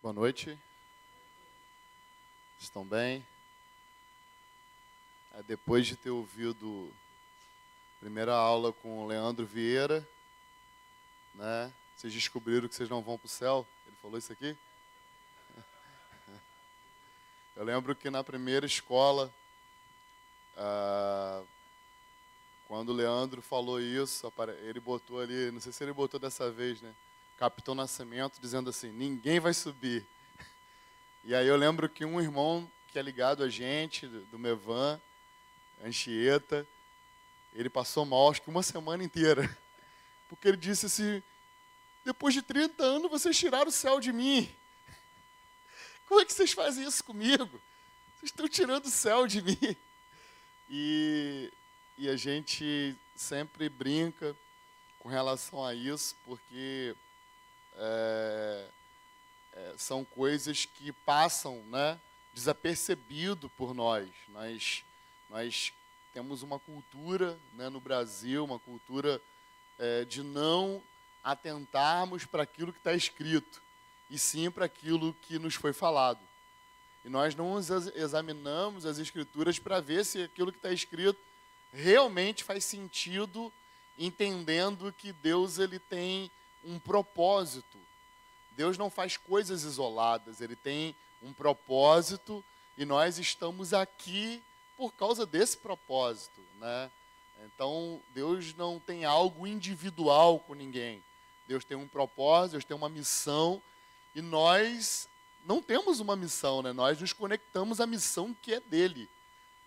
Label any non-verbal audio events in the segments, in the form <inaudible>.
Boa noite. Estão bem? É, depois de ter ouvido a primeira aula com o Leandro Vieira, né? Vocês descobriram que vocês não vão para o céu? Ele falou isso aqui? <laughs> Eu lembro que na primeira escola, ah, quando o Leandro falou isso, ele botou ali, não sei se ele botou dessa vez, né? Capitão Nascimento, dizendo assim: ninguém vai subir. E aí eu lembro que um irmão que é ligado a gente, do Mevan, Anchieta, ele passou mal, acho que uma semana inteira. Porque ele disse assim: depois de 30 anos vocês tiraram o céu de mim. Como é que vocês fazem isso comigo? Vocês estão tirando o céu de mim. E, e a gente sempre brinca com relação a isso, porque é, é, são coisas que passam né, desapercebido por nós. Nós, nós temos uma cultura né, no Brasil, uma cultura é, de não atentarmos para aquilo que está escrito, e sim para aquilo que nos foi falado. E nós não examinamos as escrituras para ver se aquilo que está escrito realmente faz sentido, entendendo que Deus ele tem um propósito. Deus não faz coisas isoladas, ele tem um propósito e nós estamos aqui por causa desse propósito, né? Então, Deus não tem algo individual com ninguém. Deus tem um propósito, Deus tem uma missão e nós não temos uma missão, né? Nós nos conectamos à missão que é dele,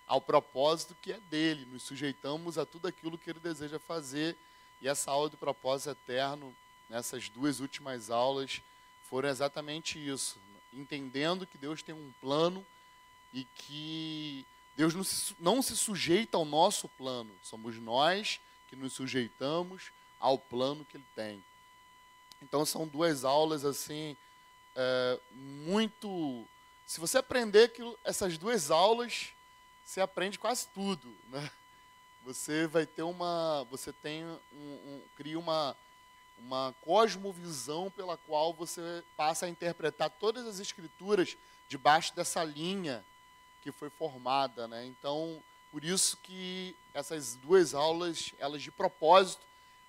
ao propósito que é dele, nos sujeitamos a tudo aquilo que ele deseja fazer. E essa aula do propósito eterno nessas duas últimas aulas foram exatamente isso, entendendo que Deus tem um plano e que Deus não se, não se sujeita ao nosso plano, somos nós que nos sujeitamos ao plano que Ele tem. Então são duas aulas assim é, muito. Se você aprender que essas duas aulas, você aprende quase tudo, né? Você vai ter uma, você tem um, um cria uma uma cosmovisão pela qual você passa a interpretar todas as escrituras debaixo dessa linha que foi formada, né? Então, por isso que essas duas aulas, elas de propósito,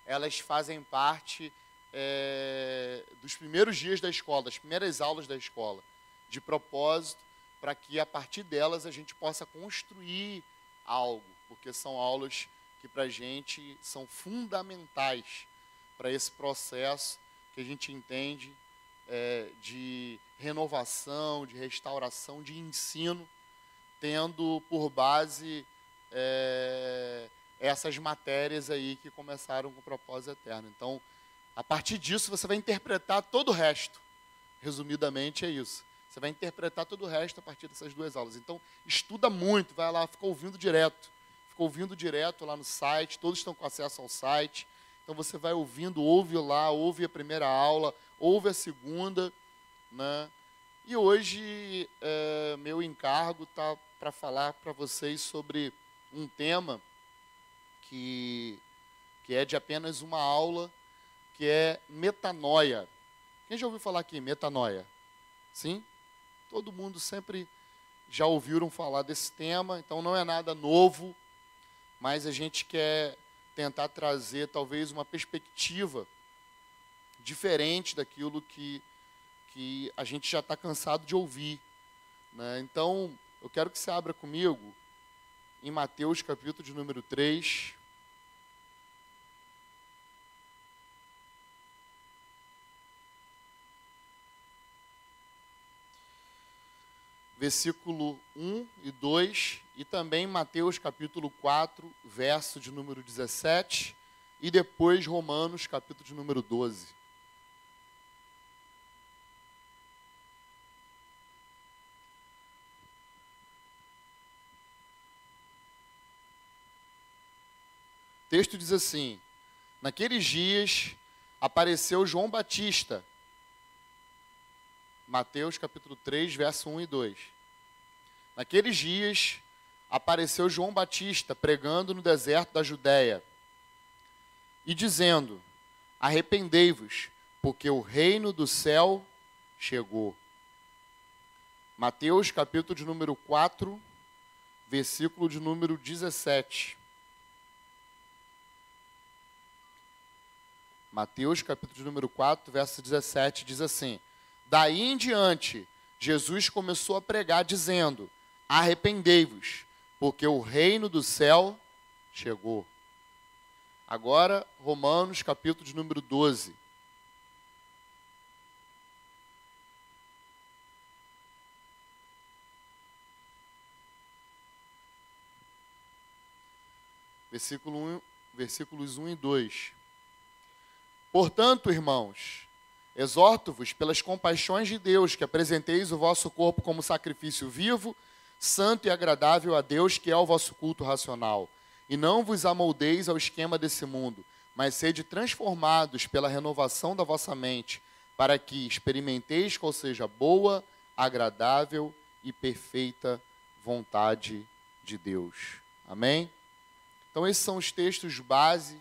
elas fazem parte é, dos primeiros dias da escola, das primeiras aulas da escola, de propósito, para que a partir delas a gente possa construir algo, porque são aulas que para a gente são fundamentais para esse processo que a gente entende é, de renovação, de restauração, de ensino, tendo por base é, essas matérias aí que começaram com o propósito eterno. Então, a partir disso, você vai interpretar todo o resto. Resumidamente, é isso. Você vai interpretar todo o resto a partir dessas duas aulas. Então, estuda muito, vai lá, fica ouvindo direto. Fica ouvindo direto lá no site, todos estão com acesso ao site. Então você vai ouvindo, ouve lá, ouve a primeira aula, ouve a segunda, né? E hoje é, meu encargo está para falar para vocês sobre um tema que, que é de apenas uma aula, que é metanoia. Quem já ouviu falar aqui, metanoia? Sim? Todo mundo sempre já ouviram falar desse tema, então não é nada novo, mas a gente quer tentar trazer talvez uma perspectiva diferente daquilo que, que a gente já está cansado de ouvir. Né? Então, eu quero que você abra comigo em Mateus capítulo de número 3. Versículo 1 e 2, e também Mateus capítulo 4, verso de número 17, e depois Romanos capítulo de número 12. O texto diz assim: Naqueles dias apareceu João Batista. Mateus capítulo 3, verso 1 e 2. Naqueles dias apareceu João Batista pregando no deserto da Judéia e dizendo: Arrependei-vos, porque o reino do céu chegou. Mateus, capítulo de número 4, versículo de número 17. Mateus, capítulo de número 4, verso 17, diz assim: Daí em diante, Jesus começou a pregar, dizendo: Arrependei-vos, porque o reino do céu chegou. Agora, Romanos, capítulo de número 12. versículo 1, versículos 1 e 2. Portanto, irmãos, exorto-vos pelas compaixões de Deus que apresenteis o vosso corpo como sacrifício vivo, santo e agradável a Deus, que é o vosso culto racional. E não vos amoldeis ao esquema desse mundo, mas sede transformados pela renovação da vossa mente, para que experimenteis qual seja boa, agradável e perfeita vontade de Deus. Amém? Então, esses são os textos base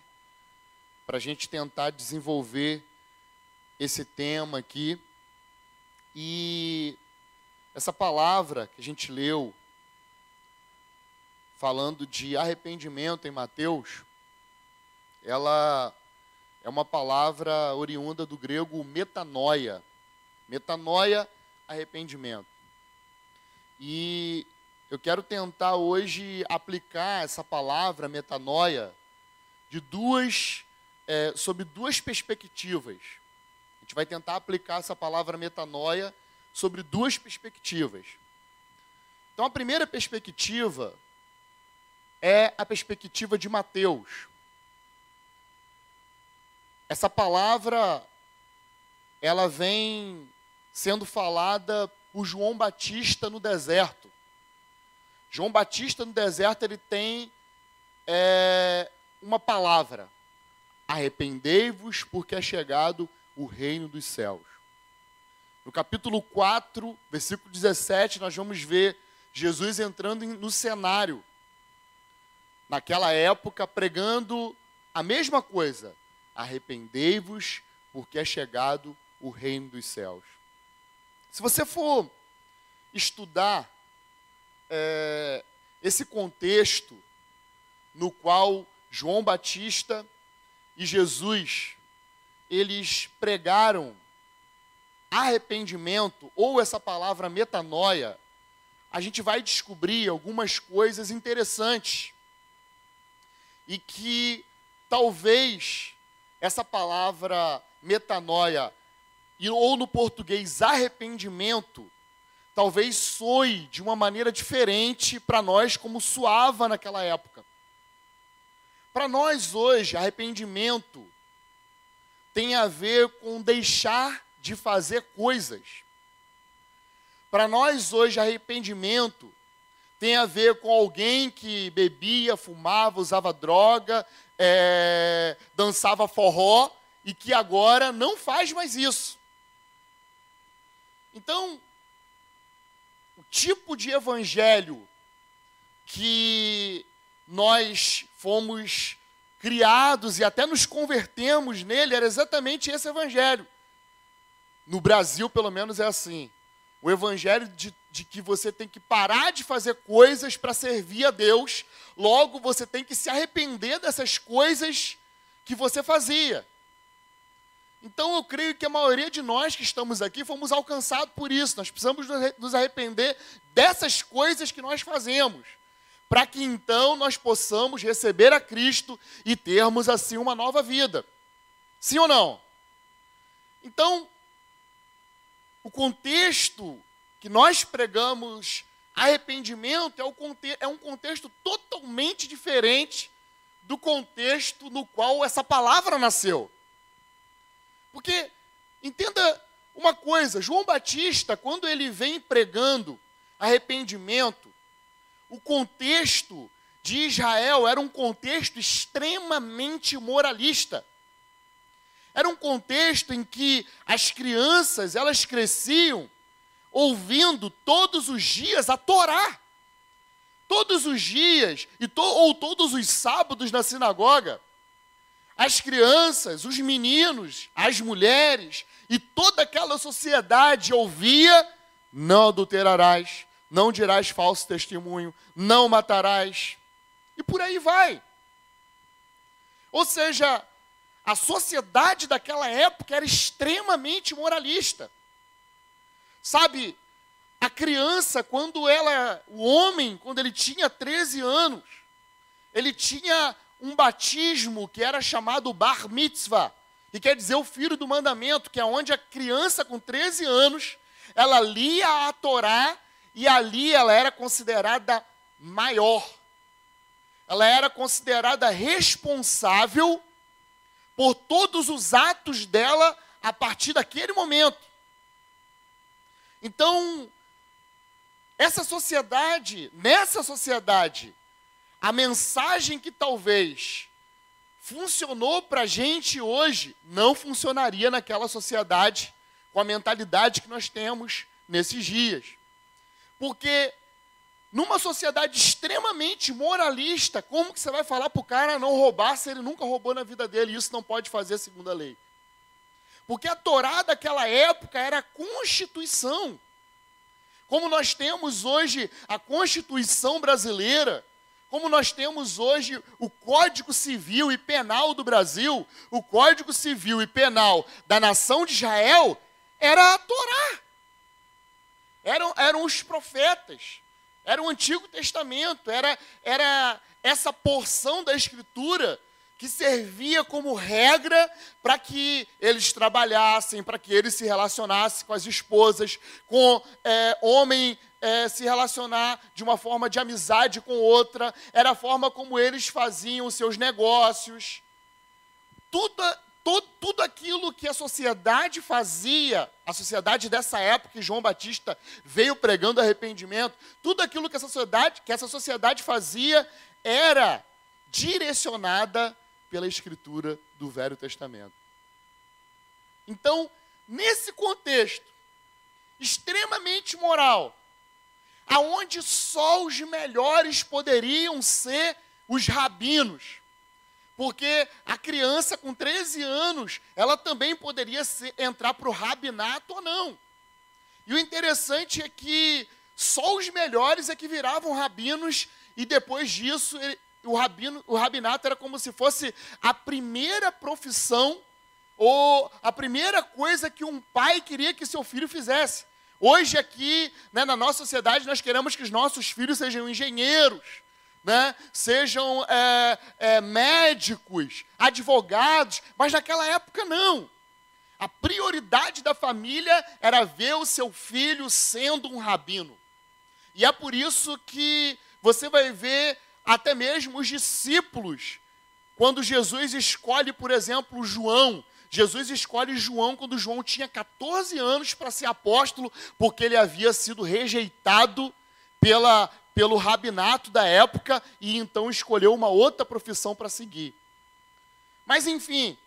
para a gente tentar desenvolver esse tema aqui. E essa palavra que a gente leu, falando de arrependimento em Mateus, ela é uma palavra oriunda do grego metanoia. Metanoia, arrependimento. E eu quero tentar hoje aplicar essa palavra metanoia de duas, é, sob duas perspectivas. A gente vai tentar aplicar essa palavra metanoia sobre duas perspectivas. Então, a primeira perspectiva é a perspectiva de Mateus. Essa palavra, ela vem sendo falada por João Batista no deserto. João Batista no deserto ele tem é, uma palavra: arrependei-vos, porque é chegado o reino dos céus. No capítulo 4, versículo 17, nós vamos ver Jesus entrando no cenário, naquela época, pregando a mesma coisa: arrependei-vos, porque é chegado o reino dos céus. Se você for estudar é, esse contexto no qual João Batista e Jesus eles pregaram arrependimento ou essa palavra metanoia, a gente vai descobrir algumas coisas interessantes e que talvez essa palavra metanoia ou no português arrependimento talvez soe de uma maneira diferente para nós, como soava naquela época. Para nós hoje, arrependimento tem a ver com deixar de fazer coisas. Para nós hoje, arrependimento tem a ver com alguém que bebia, fumava, usava droga, é, dançava forró e que agora não faz mais isso. Então, o tipo de evangelho que nós fomos criados e até nos convertemos nele era exatamente esse evangelho. No Brasil, pelo menos, é assim. O evangelho de, de que você tem que parar de fazer coisas para servir a Deus, logo você tem que se arrepender dessas coisas que você fazia. Então eu creio que a maioria de nós que estamos aqui fomos alcançados por isso. Nós precisamos nos arrepender dessas coisas que nós fazemos, para que então nós possamos receber a Cristo e termos assim uma nova vida. Sim ou não? Então, o contexto que nós pregamos arrependimento é, é um contexto totalmente diferente do contexto no qual essa palavra nasceu. Porque, entenda uma coisa: João Batista, quando ele vem pregando arrependimento, o contexto de Israel era um contexto extremamente moralista. Era um contexto em que as crianças, elas cresciam ouvindo todos os dias a Torá. Todos os dias, e to, ou todos os sábados na sinagoga as crianças, os meninos, as mulheres e toda aquela sociedade ouvia não adulterarás, não dirás falso testemunho, não matarás. E por aí vai. Ou seja, a sociedade daquela época era extremamente moralista. Sabe, a criança, quando ela, o homem, quando ele tinha 13 anos, ele tinha um batismo que era chamado bar mitzvah, que quer dizer o filho do mandamento, que é onde a criança com 13 anos, ela lia a Torá e ali ela era considerada maior. Ela era considerada responsável por todos os atos dela a partir daquele momento. Então, essa sociedade, nessa sociedade, a mensagem que talvez funcionou para a gente hoje não funcionaria naquela sociedade com a mentalidade que nós temos nesses dias. Porque numa sociedade extremamente moralista, como que você vai falar para o cara não roubar se ele nunca roubou na vida dele? Isso não pode fazer segundo a lei. Porque a Torá daquela época era a Constituição. Como nós temos hoje a Constituição brasileira, como nós temos hoje o Código Civil e Penal do Brasil, o Código Civil e Penal da nação de Israel, era a Torá. Eram, eram os profetas, era o Antigo Testamento, era, era essa porção da Escritura que servia como regra para que eles trabalhassem, para que eles se relacionassem com as esposas, com é, homem é, se relacionar de uma forma de amizade com outra, era a forma como eles faziam seus negócios. Tudo, tudo, tudo aquilo que a sociedade fazia, a sociedade dessa época que João Batista veio pregando arrependimento, tudo aquilo que, sociedade, que essa sociedade fazia era direcionada pela escritura do Velho Testamento. Então, nesse contexto extremamente moral, aonde só os melhores poderiam ser os rabinos, porque a criança com 13 anos, ela também poderia ser, entrar para o rabinato ou não. E o interessante é que só os melhores é que viravam rabinos, e depois disso, ele, o, rabino, o rabinato era como se fosse a primeira profissão ou a primeira coisa que um pai queria que seu filho fizesse. Hoje aqui, né, na nossa sociedade, nós queremos que os nossos filhos sejam engenheiros, né, sejam é, é, médicos, advogados, mas naquela época não. A prioridade da família era ver o seu filho sendo um rabino. E é por isso que você vai ver até mesmo os discípulos, quando Jesus escolhe, por exemplo, João, Jesus escolhe João quando João tinha 14 anos para ser apóstolo, porque ele havia sido rejeitado pela, pelo rabinato da época e então escolheu uma outra profissão para seguir. Mas enfim,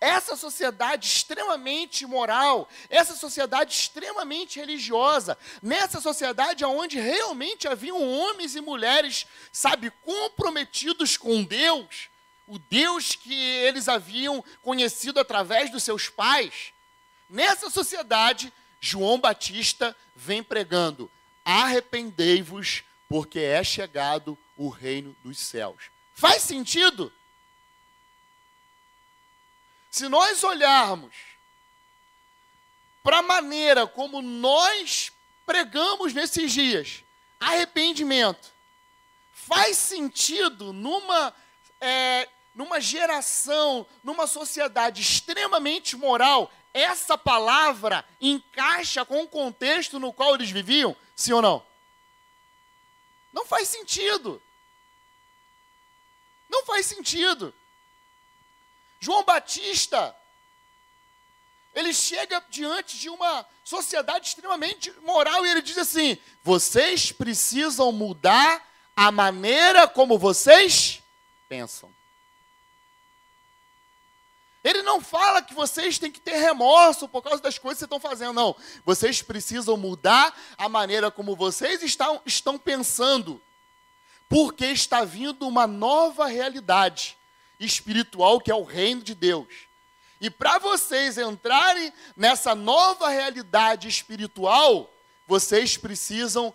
essa sociedade extremamente moral, essa sociedade extremamente religiosa, nessa sociedade onde realmente haviam homens e mulheres, sabe, comprometidos com Deus, o Deus que eles haviam conhecido através dos seus pais, nessa sociedade, João Batista vem pregando: arrependei-vos, porque é chegado o reino dos céus. Faz sentido? Se nós olharmos para a maneira como nós pregamos nesses dias, arrependimento, faz sentido numa, é, numa geração, numa sociedade extremamente moral, essa palavra encaixa com o contexto no qual eles viviam? Sim ou não? Não faz sentido. Não faz sentido. João Batista, ele chega diante de uma sociedade extremamente moral e ele diz assim: vocês precisam mudar a maneira como vocês pensam. Ele não fala que vocês têm que ter remorso por causa das coisas que estão fazendo, não. Vocês precisam mudar a maneira como vocês estão, estão pensando, porque está vindo uma nova realidade espiritual que é o reino de Deus. E para vocês entrarem nessa nova realidade espiritual, vocês precisam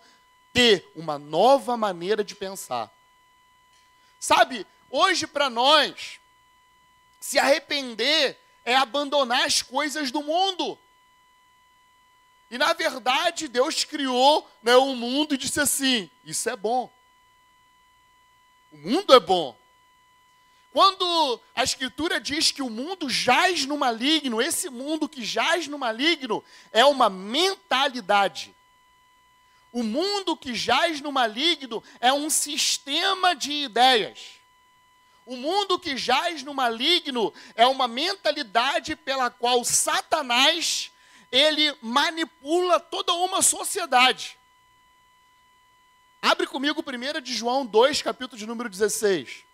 ter uma nova maneira de pensar. Sabe, hoje para nós, se arrepender é abandonar as coisas do mundo. E na verdade, Deus criou né, o mundo e disse assim: Isso é bom. O mundo é bom. Quando a Escritura diz que o mundo jaz no maligno, esse mundo que jaz no maligno é uma mentalidade. O mundo que jaz no maligno é um sistema de ideias. O mundo que jaz no maligno é uma mentalidade pela qual Satanás ele manipula toda uma sociedade. Abre comigo 1 de João 2, capítulo de número 16.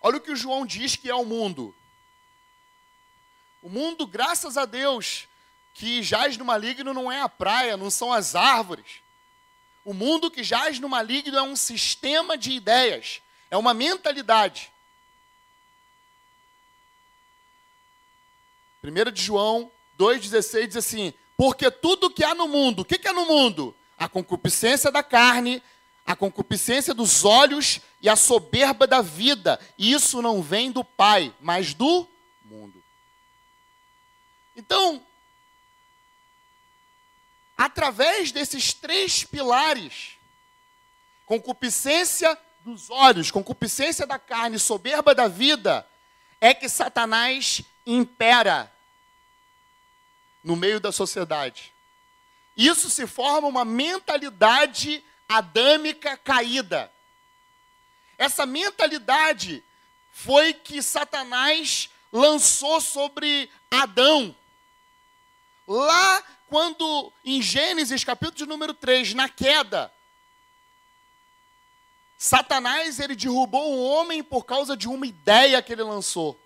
Olha o que o João diz que é o mundo. O mundo, graças a Deus, que jaz no maligno não é a praia, não são as árvores. O mundo que jaz no maligno é um sistema de ideias, é uma mentalidade. 1 de João 2,16 diz assim: Porque tudo que há no mundo, o que, que é no mundo? A concupiscência da carne, a concupiscência dos olhos e a soberba da vida. Isso não vem do Pai, mas do. Então, através desses três pilares, concupiscência dos olhos, concupiscência da carne, soberba da vida, é que Satanás impera no meio da sociedade. Isso se forma uma mentalidade adâmica caída. Essa mentalidade foi que Satanás lançou sobre Adão. Lá quando em Gênesis, capítulo de número 3, na queda, Satanás ele derrubou o homem por causa de uma ideia que ele lançou.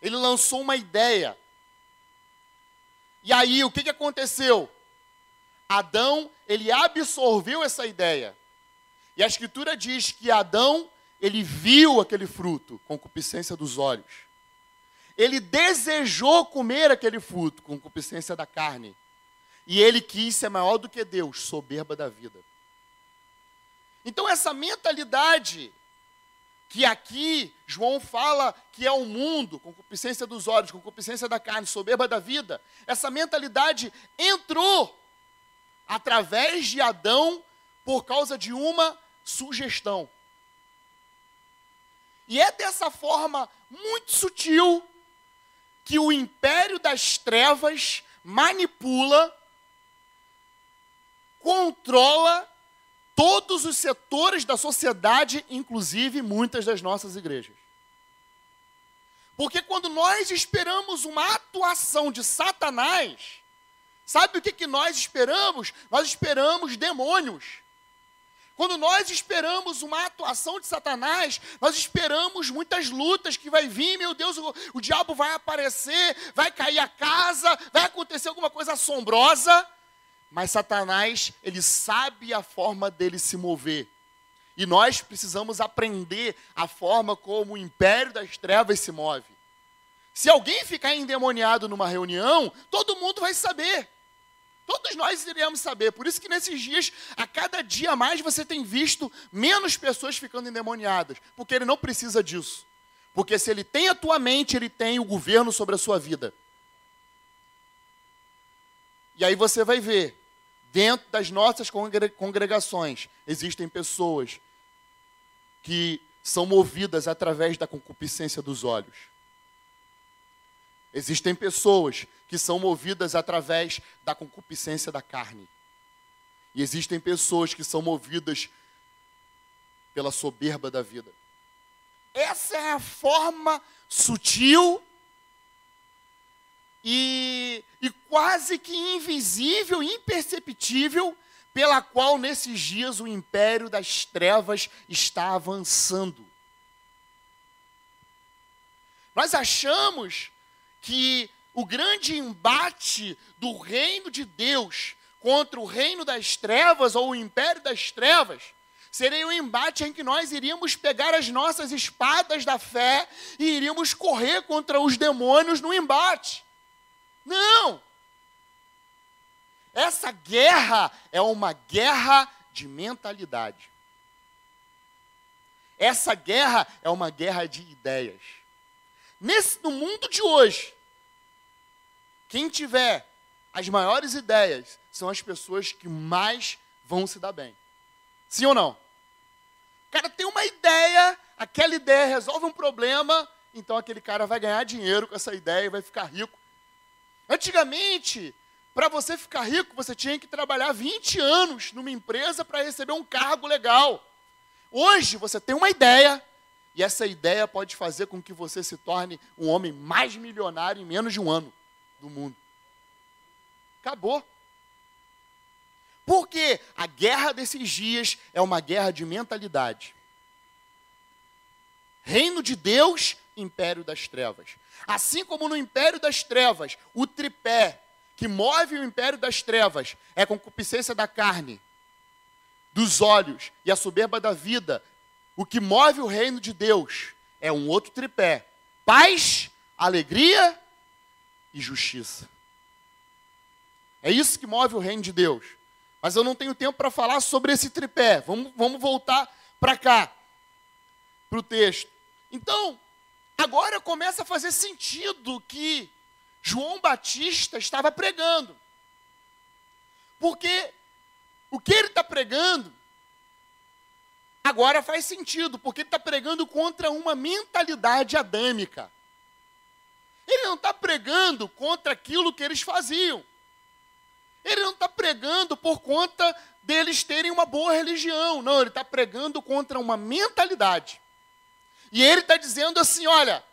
Ele lançou uma ideia. E aí, o que, que aconteceu? Adão, ele absorveu essa ideia. E a escritura diz que Adão, ele viu aquele fruto, concupiscência dos olhos. Ele desejou comer aquele fruto, concupiscência da carne. E ele quis ser maior do que Deus, soberba da vida. Então essa mentalidade que aqui João fala que é o mundo, concupiscência dos olhos, concupiscência da carne, soberba da vida, essa mentalidade entrou através de Adão por causa de uma sugestão. E é dessa forma muito sutil que o império das trevas manipula, controla todos os setores da sociedade, inclusive muitas das nossas igrejas. Porque quando nós esperamos uma atuação de Satanás, Sabe o que, que nós esperamos? Nós esperamos demônios. Quando nós esperamos uma atuação de Satanás, nós esperamos muitas lutas que vai vir, meu Deus, o, o diabo vai aparecer, vai cair a casa, vai acontecer alguma coisa assombrosa. Mas Satanás, ele sabe a forma dele se mover. E nós precisamos aprender a forma como o império das trevas se move. Se alguém ficar endemoniado numa reunião, todo mundo vai saber. Todos nós iremos saber. Por isso que nesses dias, a cada dia mais, você tem visto menos pessoas ficando endemoniadas. Porque ele não precisa disso. Porque se ele tem a tua mente, ele tem o governo sobre a sua vida. E aí você vai ver, dentro das nossas congregações, existem pessoas que são movidas através da concupiscência dos olhos. Existem pessoas que são movidas através da concupiscência da carne. E existem pessoas que são movidas pela soberba da vida. Essa é a forma sutil e, e quase que invisível, imperceptível, pela qual nesses dias o império das trevas está avançando. Nós achamos que o grande embate do reino de Deus contra o reino das trevas ou o império das trevas seria um embate em que nós iríamos pegar as nossas espadas da fé e iríamos correr contra os demônios no embate. Não! Essa guerra é uma guerra de mentalidade. Essa guerra é uma guerra de ideias. Nesse, no mundo de hoje, quem tiver as maiores ideias são as pessoas que mais vão se dar bem. Sim ou não? O cara tem uma ideia, aquela ideia resolve um problema, então aquele cara vai ganhar dinheiro com essa ideia e vai ficar rico. Antigamente, para você ficar rico, você tinha que trabalhar 20 anos numa empresa para receber um cargo legal. Hoje você tem uma ideia, e essa ideia pode fazer com que você se torne um homem mais milionário em menos de um ano do mundo. Acabou. Porque a guerra desses dias é uma guerra de mentalidade. Reino de Deus, império das trevas. Assim como no império das trevas, o tripé que move o império das trevas é a concupiscência da carne, dos olhos e a soberba da vida. O que move o reino de Deus é um outro tripé: paz, alegria e justiça. É isso que move o reino de Deus. Mas eu não tenho tempo para falar sobre esse tripé. Vamos, vamos voltar para cá, para o texto. Então, agora começa a fazer sentido que João Batista estava pregando. Porque o que ele está pregando agora faz sentido, porque ele está pregando contra uma mentalidade adâmica. Ele não está pregando contra aquilo que eles faziam. Ele não está pregando por conta deles terem uma boa religião. Não, ele está pregando contra uma mentalidade. E ele está dizendo assim: olha,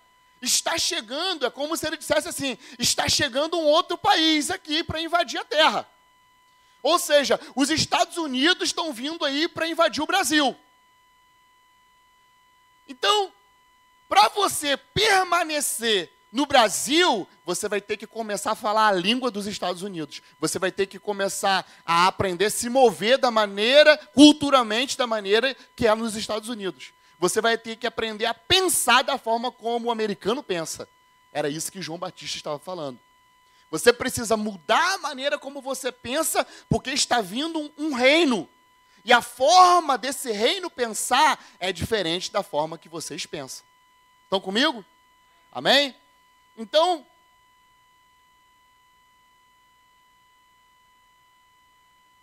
Está chegando, é como se ele dissesse assim: está chegando um outro país aqui para invadir a terra. Ou seja, os Estados Unidos estão vindo aí para invadir o Brasil. Então, para você permanecer no Brasil, você vai ter que começar a falar a língua dos Estados Unidos. Você vai ter que começar a aprender a se mover da maneira, culturalmente, da maneira que é nos Estados Unidos. Você vai ter que aprender a pensar da forma como o americano pensa. Era isso que João Batista estava falando. Você precisa mudar a maneira como você pensa, porque está vindo um, um reino. E a forma desse reino pensar é diferente da forma que vocês pensam. Estão comigo? Amém? Então,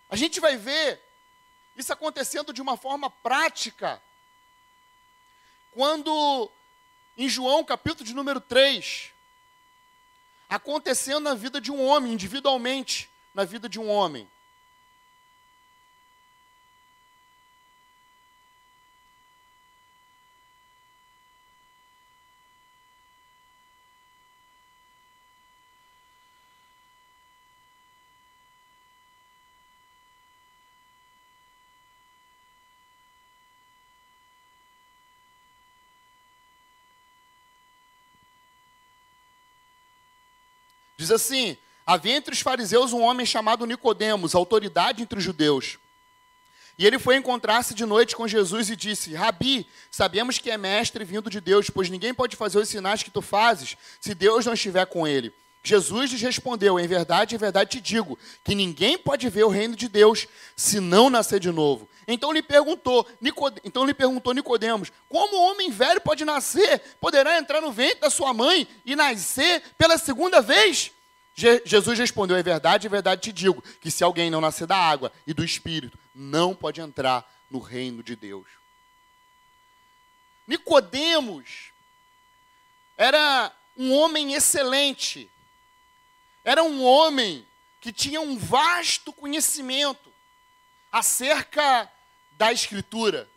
a gente vai ver isso acontecendo de uma forma prática quando em João, capítulo de número 3, acontecendo na vida de um homem, individualmente, na vida de um homem. Diz assim: Havia entre os fariseus um homem chamado Nicodemos, autoridade entre os judeus. E ele foi encontrar-se de noite com Jesus e disse: Rabi, sabemos que é mestre vindo de Deus, pois ninguém pode fazer os sinais que tu fazes se Deus não estiver com ele. Jesus lhes respondeu: Em verdade, em verdade te digo, que ninguém pode ver o reino de Deus se não nascer de novo. Então lhe perguntou, Nicod... então lhe perguntou Nicodemos: Como um homem velho pode nascer? Poderá entrar no ventre da sua mãe e nascer pela segunda vez? Je... Jesus respondeu: Em verdade, em verdade te digo, que se alguém não nascer da água e do espírito, não pode entrar no reino de Deus. Nicodemos era um homem excelente era um homem que tinha um vasto conhecimento acerca da Escritura.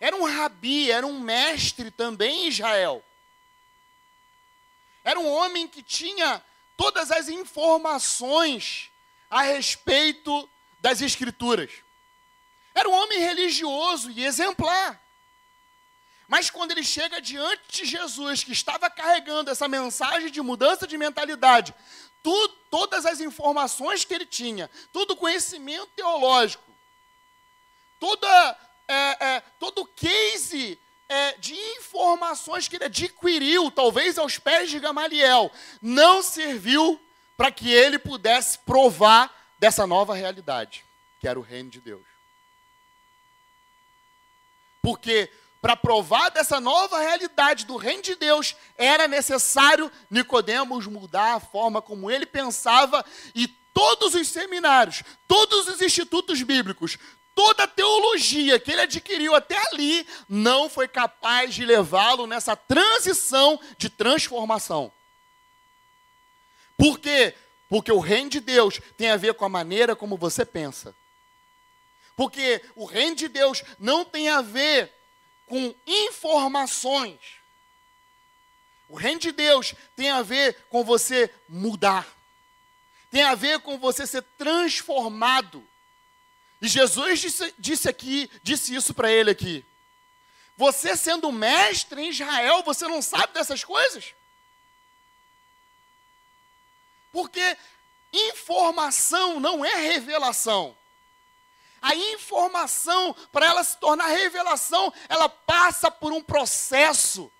Era um rabi, era um mestre também em Israel. Era um homem que tinha todas as informações a respeito das Escrituras. Era um homem religioso e exemplar. Mas quando ele chega diante de Jesus, que estava carregando essa mensagem de mudança de mentalidade, tudo, todas as informações que ele tinha, todo o conhecimento teológico, toda, é, é, todo o case é, de informações que ele adquiriu, talvez aos pés de Gamaliel, não serviu para que ele pudesse provar dessa nova realidade, que era o reino de Deus. Porque para provar dessa nova realidade do reino de Deus, era necessário Nicodemos mudar a forma como ele pensava e todos os seminários, todos os institutos bíblicos, toda a teologia que ele adquiriu até ali não foi capaz de levá-lo nessa transição de transformação. Por quê? Porque o reino de Deus tem a ver com a maneira como você pensa. Porque o reino de Deus não tem a ver com informações. O reino de Deus tem a ver com você mudar. Tem a ver com você ser transformado. E Jesus disse, disse aqui, disse isso para ele aqui. Você sendo mestre em Israel, você não sabe dessas coisas? Porque informação não é revelação. A informação, para ela se tornar revelação, ela passa por um processo.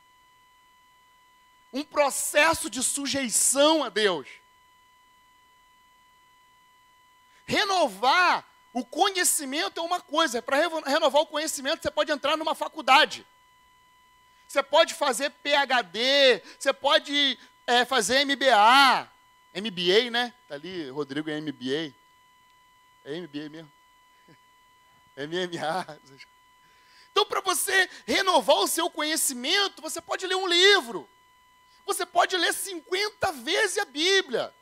Um processo de sujeição a Deus. Renovar o conhecimento é uma coisa. Para renovar o conhecimento, você pode entrar numa faculdade. Você pode fazer PhD, você pode é, fazer MBA. MBA, né? Tá ali, Rodrigo é MBA. É MBA mesmo. MMA. Então, para você renovar o seu conhecimento, você pode ler um livro. Você pode ler 50 vezes a Bíblia.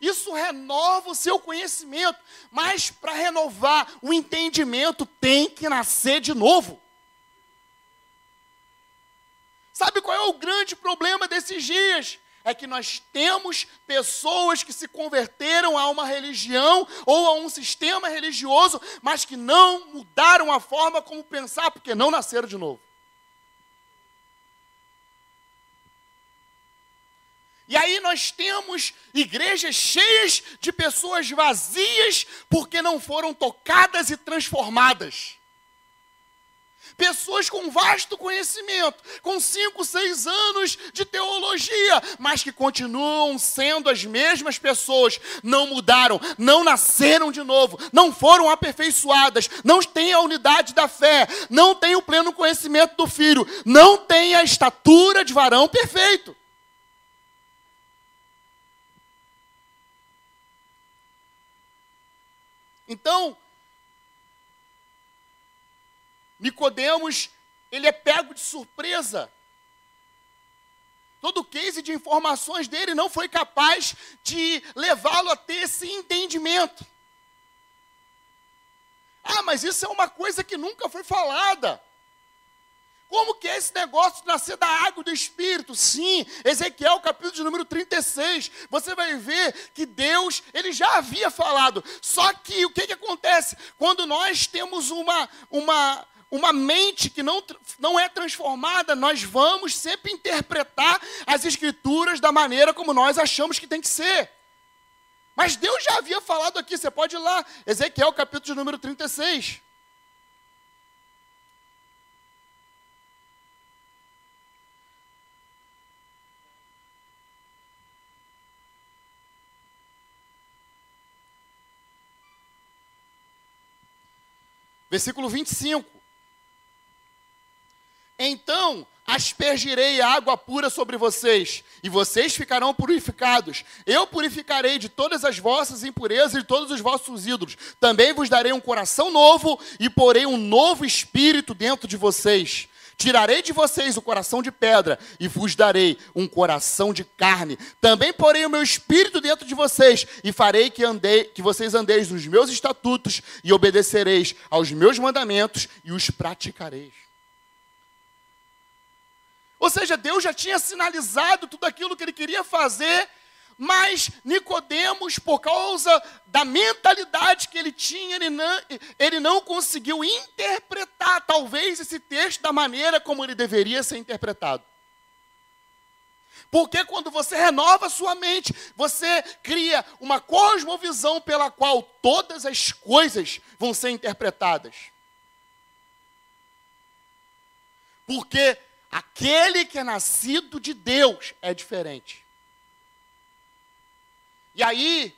Isso renova o seu conhecimento. Mas para renovar o entendimento, tem que nascer de novo. Sabe qual é o grande problema desses dias? É que nós temos pessoas que se converteram a uma religião ou a um sistema religioso, mas que não mudaram a forma como pensar, porque não nasceram de novo. E aí nós temos igrejas cheias de pessoas vazias porque não foram tocadas e transformadas. Pessoas com vasto conhecimento, com cinco, seis anos de teologia, mas que continuam sendo as mesmas pessoas, não mudaram, não nasceram de novo, não foram aperfeiçoadas, não têm a unidade da fé, não têm o pleno conhecimento do Filho, não têm a estatura de varão perfeito. Então, Nicodemos, ele é pego de surpresa. Todo o case de informações dele não foi capaz de levá-lo a ter esse entendimento. Ah, mas isso é uma coisa que nunca foi falada. Como que é esse negócio de nascer da água do Espírito? Sim, Ezequiel, capítulo de número 36, você vai ver que Deus, ele já havia falado. Só que o que, que acontece? Quando nós temos uma, uma, uma mente que não, não é transformada, nós vamos sempre interpretar as escrituras da maneira como nós achamos que tem que ser. Mas Deus já havia falado aqui, você pode ir lá, Ezequiel capítulo de número 36. Versículo 25. Então aspergirei água pura sobre vocês, e vocês ficarão purificados. Eu purificarei de todas as vossas impurezas e de todos os vossos ídolos. Também vos darei um coração novo e porei um novo espírito dentro de vocês. Tirarei de vocês o coração de pedra e vos darei um coração de carne. Também porei o meu espírito dentro de vocês e farei que, andei, que vocês andeis nos meus estatutos e obedecereis aos meus mandamentos e os praticareis. Ou seja, Deus já tinha sinalizado tudo aquilo que ele queria fazer, mas Nicodemos, por causa da mentalidade que ele tinha, ele não, ele não conseguiu interpretar talvez, esse texto da maneira como ele deveria ser interpretado. Porque quando você renova sua mente, você cria uma cosmovisão pela qual todas as coisas vão ser interpretadas. Porque aquele que é nascido de Deus é diferente. E aí,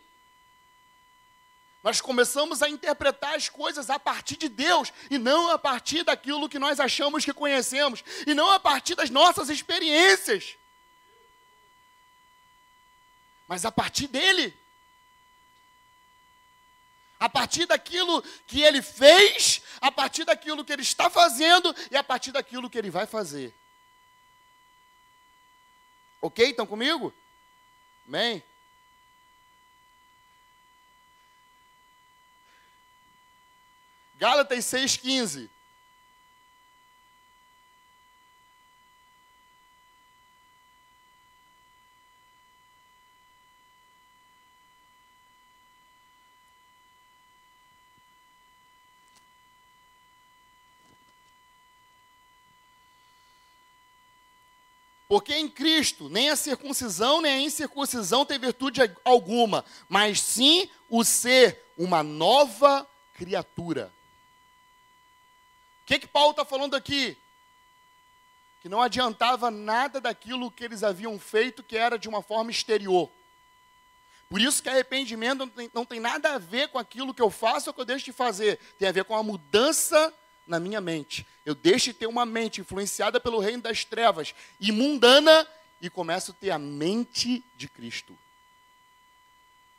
nós começamos a interpretar as coisas a partir de Deus e não a partir daquilo que nós achamos que conhecemos e não a partir das nossas experiências mas a partir dele. A partir daquilo que ele fez, a partir daquilo que ele está fazendo e a partir daquilo que ele vai fazer. Ok? Estão comigo? Amém? Gálatas 6,15. Porque em Cristo nem a circuncisão nem a incircuncisão tem virtude alguma, mas sim o ser uma nova criatura. O que, que Paulo está falando aqui? Que não adiantava nada daquilo que eles haviam feito, que era de uma forma exterior. Por isso que arrependimento não tem, não tem nada a ver com aquilo que eu faço ou que eu deixo de fazer. Tem a ver com a mudança na minha mente. Eu deixo de ter uma mente influenciada pelo reino das trevas e mundana e começo a ter a mente de Cristo.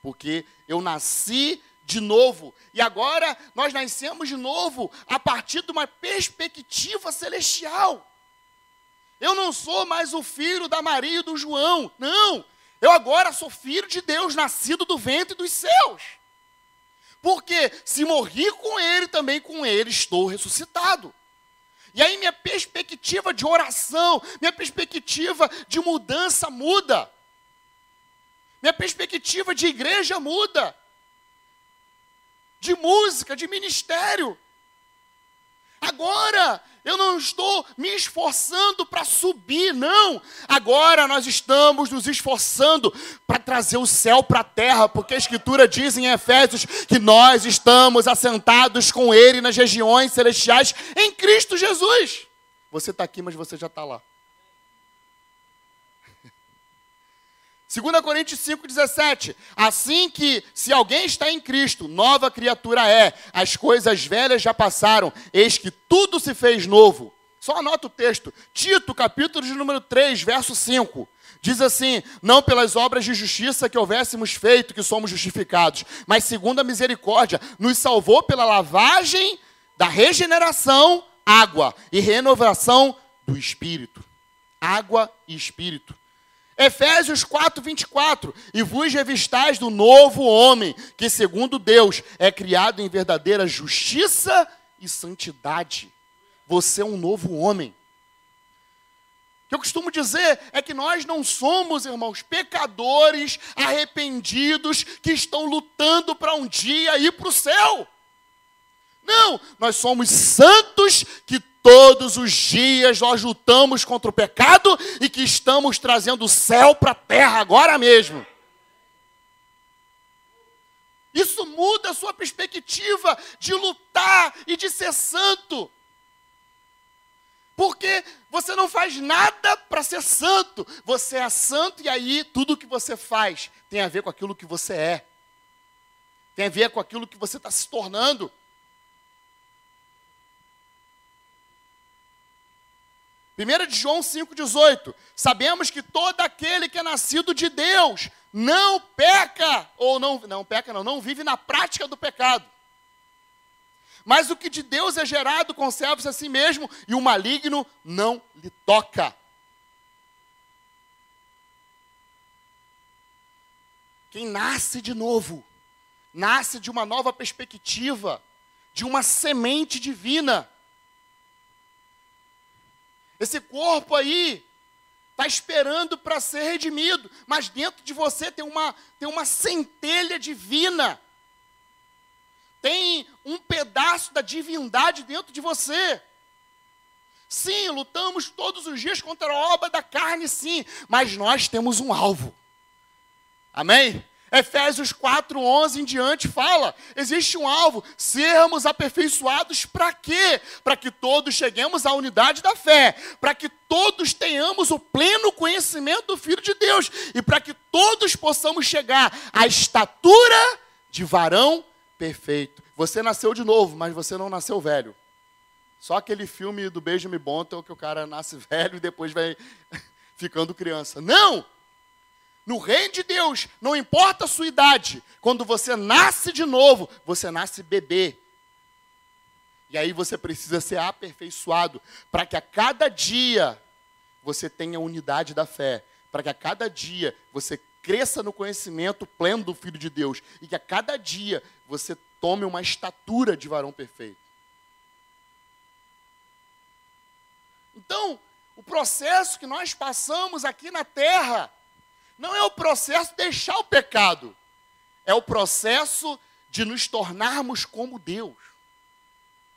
Porque eu nasci de novo. E agora nós nascemos de novo a partir de uma perspectiva celestial. Eu não sou mais o filho da Maria e do João. Não. Eu agora sou filho de Deus, nascido do ventre dos céus. Porque se morri com ele, também com ele estou ressuscitado. E aí minha perspectiva de oração, minha perspectiva de mudança muda. Minha perspectiva de igreja muda. De música, de ministério. Agora eu não estou me esforçando para subir, não. Agora nós estamos nos esforçando para trazer o céu para a terra, porque a Escritura diz em Efésios que nós estamos assentados com Ele nas regiões celestiais em Cristo Jesus. Você está aqui, mas você já está lá. 2 Coríntios 5,17. Assim que, se alguém está em Cristo, nova criatura é, as coisas velhas já passaram, eis que tudo se fez novo. Só anota o texto. Tito, capítulo de número 3, verso 5. Diz assim: Não pelas obras de justiça que houvéssemos feito que somos justificados, mas segundo a misericórdia, nos salvou pela lavagem da regeneração, água, e renovação do Espírito. Água e Espírito. Efésios 4, 24. E vos revistais do novo homem, que segundo Deus é criado em verdadeira justiça e santidade. Você é um novo homem. O que eu costumo dizer é que nós não somos, irmãos, pecadores arrependidos que estão lutando para um dia ir para o céu. Não, nós somos santos que todos os dias nós lutamos contra o pecado e que estamos trazendo o céu para a terra agora mesmo. Isso muda a sua perspectiva de lutar e de ser santo. Porque você não faz nada para ser santo. Você é santo e aí tudo que você faz tem a ver com aquilo que você é. Tem a ver com aquilo que você está se tornando. 1 de João 5,18. Sabemos que todo aquele que é nascido de Deus não peca, ou não, não peca, não, não vive na prática do pecado. Mas o que de Deus é gerado conserva-se a si mesmo, e o maligno não lhe toca. Quem nasce de novo, nasce de uma nova perspectiva, de uma semente divina. Esse corpo aí está esperando para ser redimido, mas dentro de você tem uma, tem uma centelha divina. Tem um pedaço da divindade dentro de você. Sim, lutamos todos os dias contra a obra da carne, sim, mas nós temos um alvo. Amém? Efésios 4, 11 em diante fala: existe um alvo, sermos aperfeiçoados para quê? Para que todos cheguemos à unidade da fé, para que todos tenhamos o pleno conhecimento do Filho de Deus e para que todos possamos chegar à estatura de varão perfeito. Você nasceu de novo, mas você não nasceu velho. Só aquele filme do Benjamin Button que o cara nasce <laughs> velho e depois vai <laughs> ficando criança. Não! No reino de Deus, não importa a sua idade, quando você nasce de novo, você nasce bebê. E aí você precisa ser aperfeiçoado para que a cada dia você tenha unidade da fé, para que a cada dia você cresça no conhecimento pleno do Filho de Deus e que a cada dia você tome uma estatura de varão perfeito. Então, o processo que nós passamos aqui na terra não é o processo de deixar o pecado, é o processo de nos tornarmos como Deus,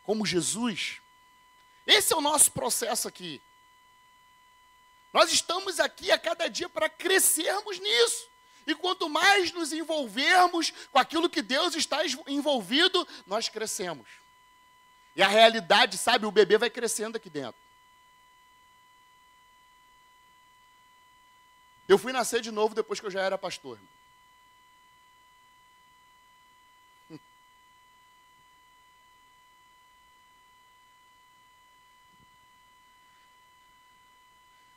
como Jesus. Esse é o nosso processo aqui. Nós estamos aqui a cada dia para crescermos nisso. E quanto mais nos envolvermos com aquilo que Deus está envolvido, nós crescemos. E a realidade, sabe, o bebê vai crescendo aqui dentro. Eu fui nascer de novo depois que eu já era pastor. <laughs>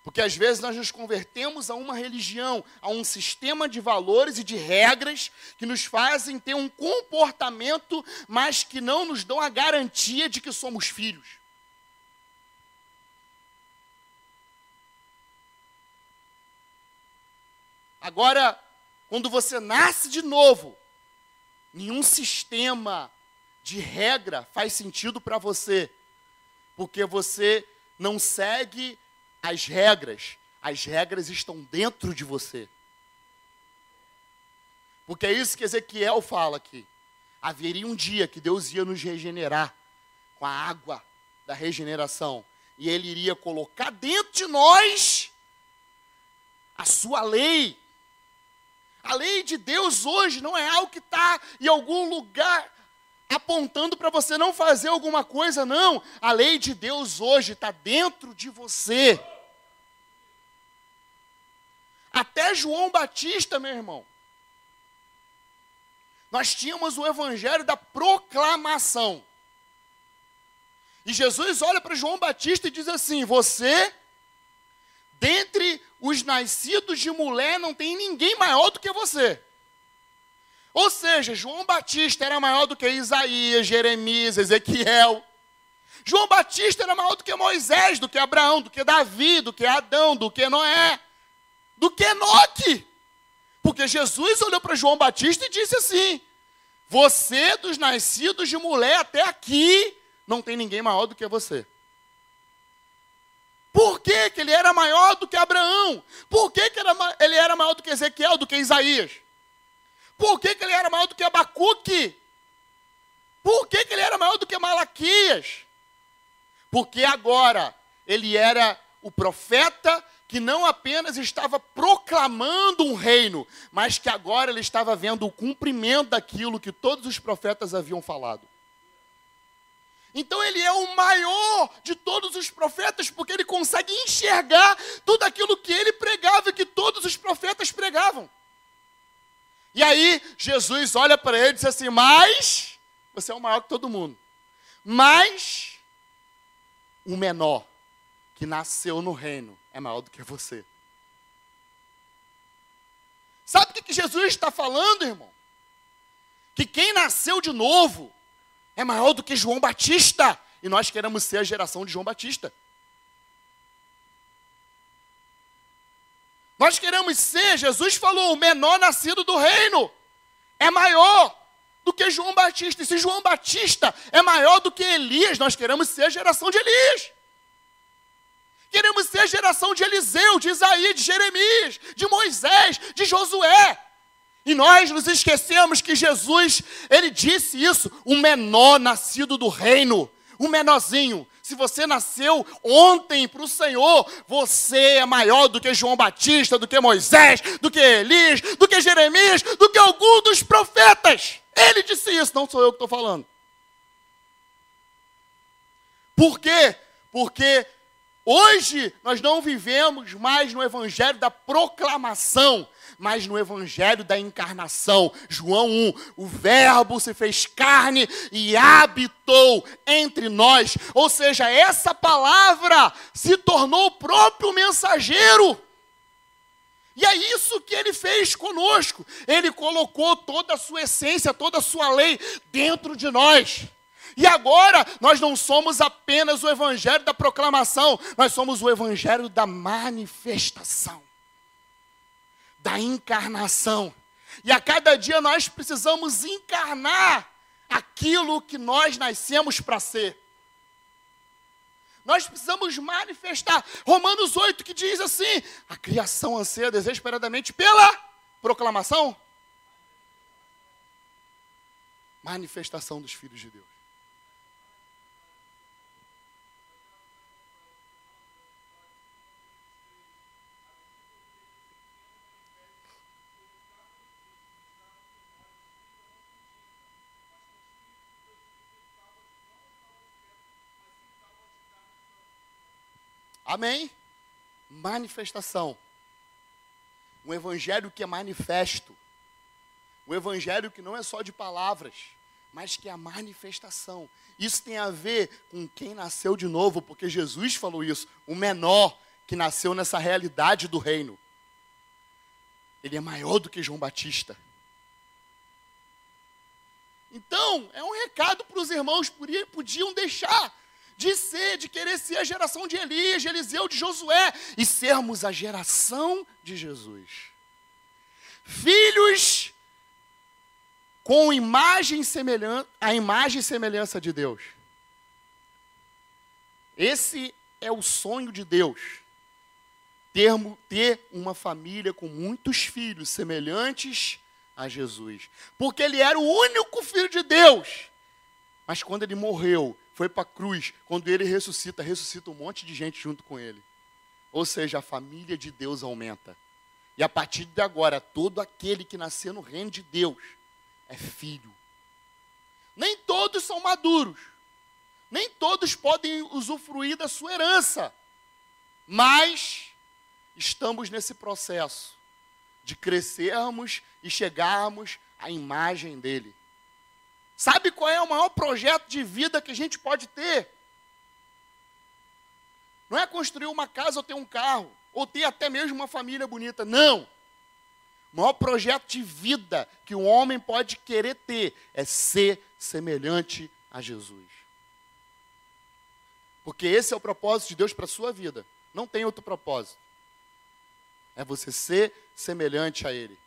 Porque às vezes nós nos convertemos a uma religião, a um sistema de valores e de regras que nos fazem ter um comportamento, mas que não nos dão a garantia de que somos filhos. Agora, quando você nasce de novo, nenhum sistema de regra faz sentido para você, porque você não segue as regras, as regras estão dentro de você. Porque é isso que Ezequiel fala aqui. Haveria um dia que Deus ia nos regenerar com a água da regeneração, e Ele iria colocar dentro de nós a sua lei, a lei de Deus hoje não é algo que está em algum lugar apontando para você não fazer alguma coisa, não. A lei de Deus hoje está dentro de você. Até João Batista, meu irmão. Nós tínhamos o evangelho da proclamação. E Jesus olha para João Batista e diz assim: Você dentre os nascidos de mulher não tem ninguém maior do que você. Ou seja, João Batista era maior do que Isaías, Jeremias, Ezequiel. João Batista era maior do que Moisés, do que Abraão, do que Davi, do que Adão, do que Noé, do que Enoque. Porque Jesus olhou para João Batista e disse assim: Você dos nascidos de mulher até aqui, não tem ninguém maior do que você. Por que, que ele era maior do que Abraão? Por que, que ele era maior do que Ezequiel, do que Isaías? Por que, que ele era maior do que Abacuque? Por que, que ele era maior do que Malaquias? Porque agora ele era o profeta que não apenas estava proclamando um reino, mas que agora ele estava vendo o cumprimento daquilo que todos os profetas haviam falado. Então ele é o maior de todos os profetas, porque ele consegue enxergar tudo aquilo que ele pregava e que todos os profetas pregavam. E aí Jesus olha para ele e diz assim: Mas você é o maior que todo mundo. Mas o menor que nasceu no reino é maior do que você. Sabe o que, Jesus está falando, irmão? Que quem nasceu de novo é maior do que João Batista. E nós queremos ser a geração de João Batista. Nós queremos ser, Jesus falou, o menor nascido do reino. É maior do que João Batista. E se João Batista é maior do que Elias, nós queremos ser a geração de Elias. Queremos ser a geração de Eliseu, de Isaías, de Jeremias, de Moisés, de Josué. E nós nos esquecemos que Jesus, ele disse isso, o menor nascido do reino, o menorzinho. Se você nasceu ontem para o Senhor, você é maior do que João Batista, do que Moisés, do que Elias, do que Jeremias, do que algum dos profetas. Ele disse isso, não sou eu que estou falando. Por quê? Porque hoje nós não vivemos mais no evangelho da proclamação, mas no evangelho da encarnação. João 1, o Verbo se fez carne e habitou entre nós. Ou seja, essa palavra se tornou o próprio mensageiro. E é isso que ele fez conosco. Ele colocou toda a sua essência, toda a sua lei dentro de nós. E agora nós não somos apenas o evangelho da proclamação, nós somos o evangelho da manifestação, da encarnação. E a cada dia nós precisamos encarnar aquilo que nós nascemos para ser. Nós precisamos manifestar. Romanos 8 que diz assim: a criação anseia desesperadamente pela proclamação, manifestação dos filhos de Deus. Amém? Manifestação. Um evangelho que é manifesto. Um evangelho que não é só de palavras, mas que é a manifestação. Isso tem a ver com quem nasceu de novo, porque Jesus falou isso. O menor que nasceu nessa realidade do reino. Ele é maior do que João Batista. Então, é um recado para os irmãos, podiam deixar de ser, de querer ser a geração de Elias, de Eliseu, de Josué e sermos a geração de Jesus. Filhos com imagem semelhança, a imagem e semelhança de Deus. Esse é o sonho de Deus. Ter, ter uma família com muitos filhos semelhantes a Jesus. Porque ele era o único filho de Deus. Mas quando ele morreu, foi para a cruz, quando ele ressuscita, ressuscita um monte de gente junto com ele. Ou seja, a família de Deus aumenta. E a partir de agora, todo aquele que nasceu no reino de Deus é filho. Nem todos são maduros. Nem todos podem usufruir da sua herança. Mas estamos nesse processo de crescermos e chegarmos à imagem dele. Sabe qual é o maior projeto de vida que a gente pode ter? Não é construir uma casa ou ter um carro, ou ter até mesmo uma família bonita. Não. O maior projeto de vida que um homem pode querer ter é ser semelhante a Jesus. Porque esse é o propósito de Deus para a sua vida. Não tem outro propósito. É você ser semelhante a Ele.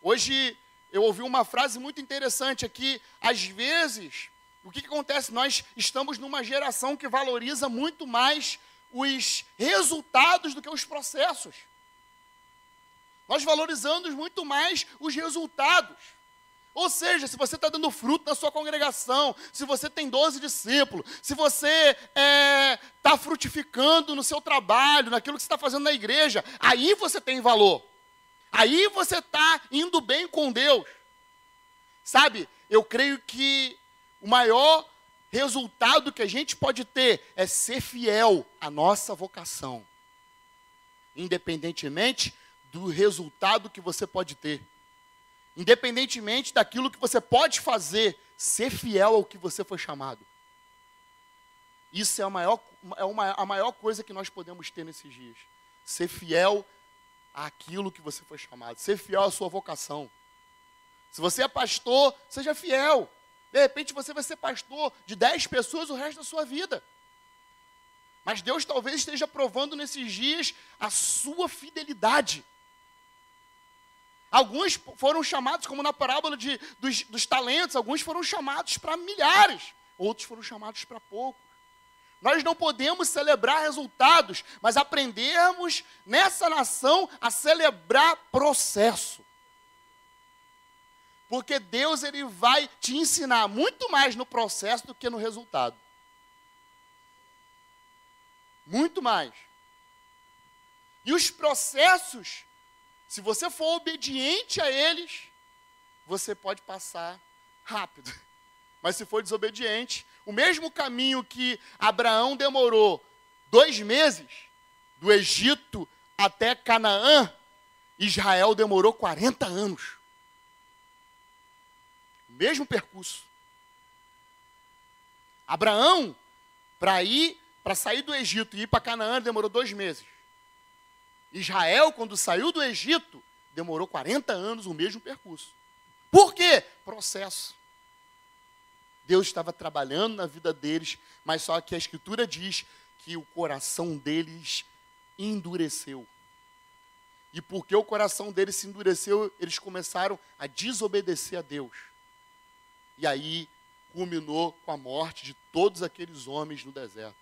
Hoje eu ouvi uma frase muito interessante aqui. Às vezes, o que, que acontece? Nós estamos numa geração que valoriza muito mais os resultados do que os processos. Nós valorizamos muito mais os resultados. Ou seja, se você está dando fruto na sua congregação, se você tem 12 discípulos, se você está é, tá frutificando no seu trabalho, naquilo que você está fazendo na igreja, aí você tem valor. Aí você está indo bem com Deus. Sabe, eu creio que o maior resultado que a gente pode ter é ser fiel à nossa vocação, independentemente do resultado que você pode ter, independentemente daquilo que você pode fazer, ser fiel ao que você foi chamado. Isso é a maior, é uma, a maior coisa que nós podemos ter nesses dias. Ser fiel aquilo que você foi chamado, ser fiel à sua vocação. Se você é pastor, seja fiel. De repente você vai ser pastor de 10 pessoas o resto da sua vida. Mas Deus talvez esteja provando nesses dias a sua fidelidade. Alguns foram chamados, como na parábola de, dos, dos talentos, alguns foram chamados para milhares, outros foram chamados para poucos. Nós não podemos celebrar resultados, mas aprendermos nessa nação a celebrar processo. Porque Deus ele vai te ensinar muito mais no processo do que no resultado. Muito mais. E os processos, se você for obediente a eles, você pode passar rápido. <laughs> Mas se for desobediente, o mesmo caminho que Abraão demorou dois meses, do Egito até Canaã, Israel demorou 40 anos. Mesmo percurso. Abraão, para ir, para sair do Egito e ir para Canaã, demorou dois meses. Israel, quando saiu do Egito, demorou 40 anos o mesmo percurso. Por quê? Processo. Deus estava trabalhando na vida deles, mas só que a Escritura diz que o coração deles endureceu. E porque o coração deles se endureceu, eles começaram a desobedecer a Deus. E aí culminou com a morte de todos aqueles homens no deserto.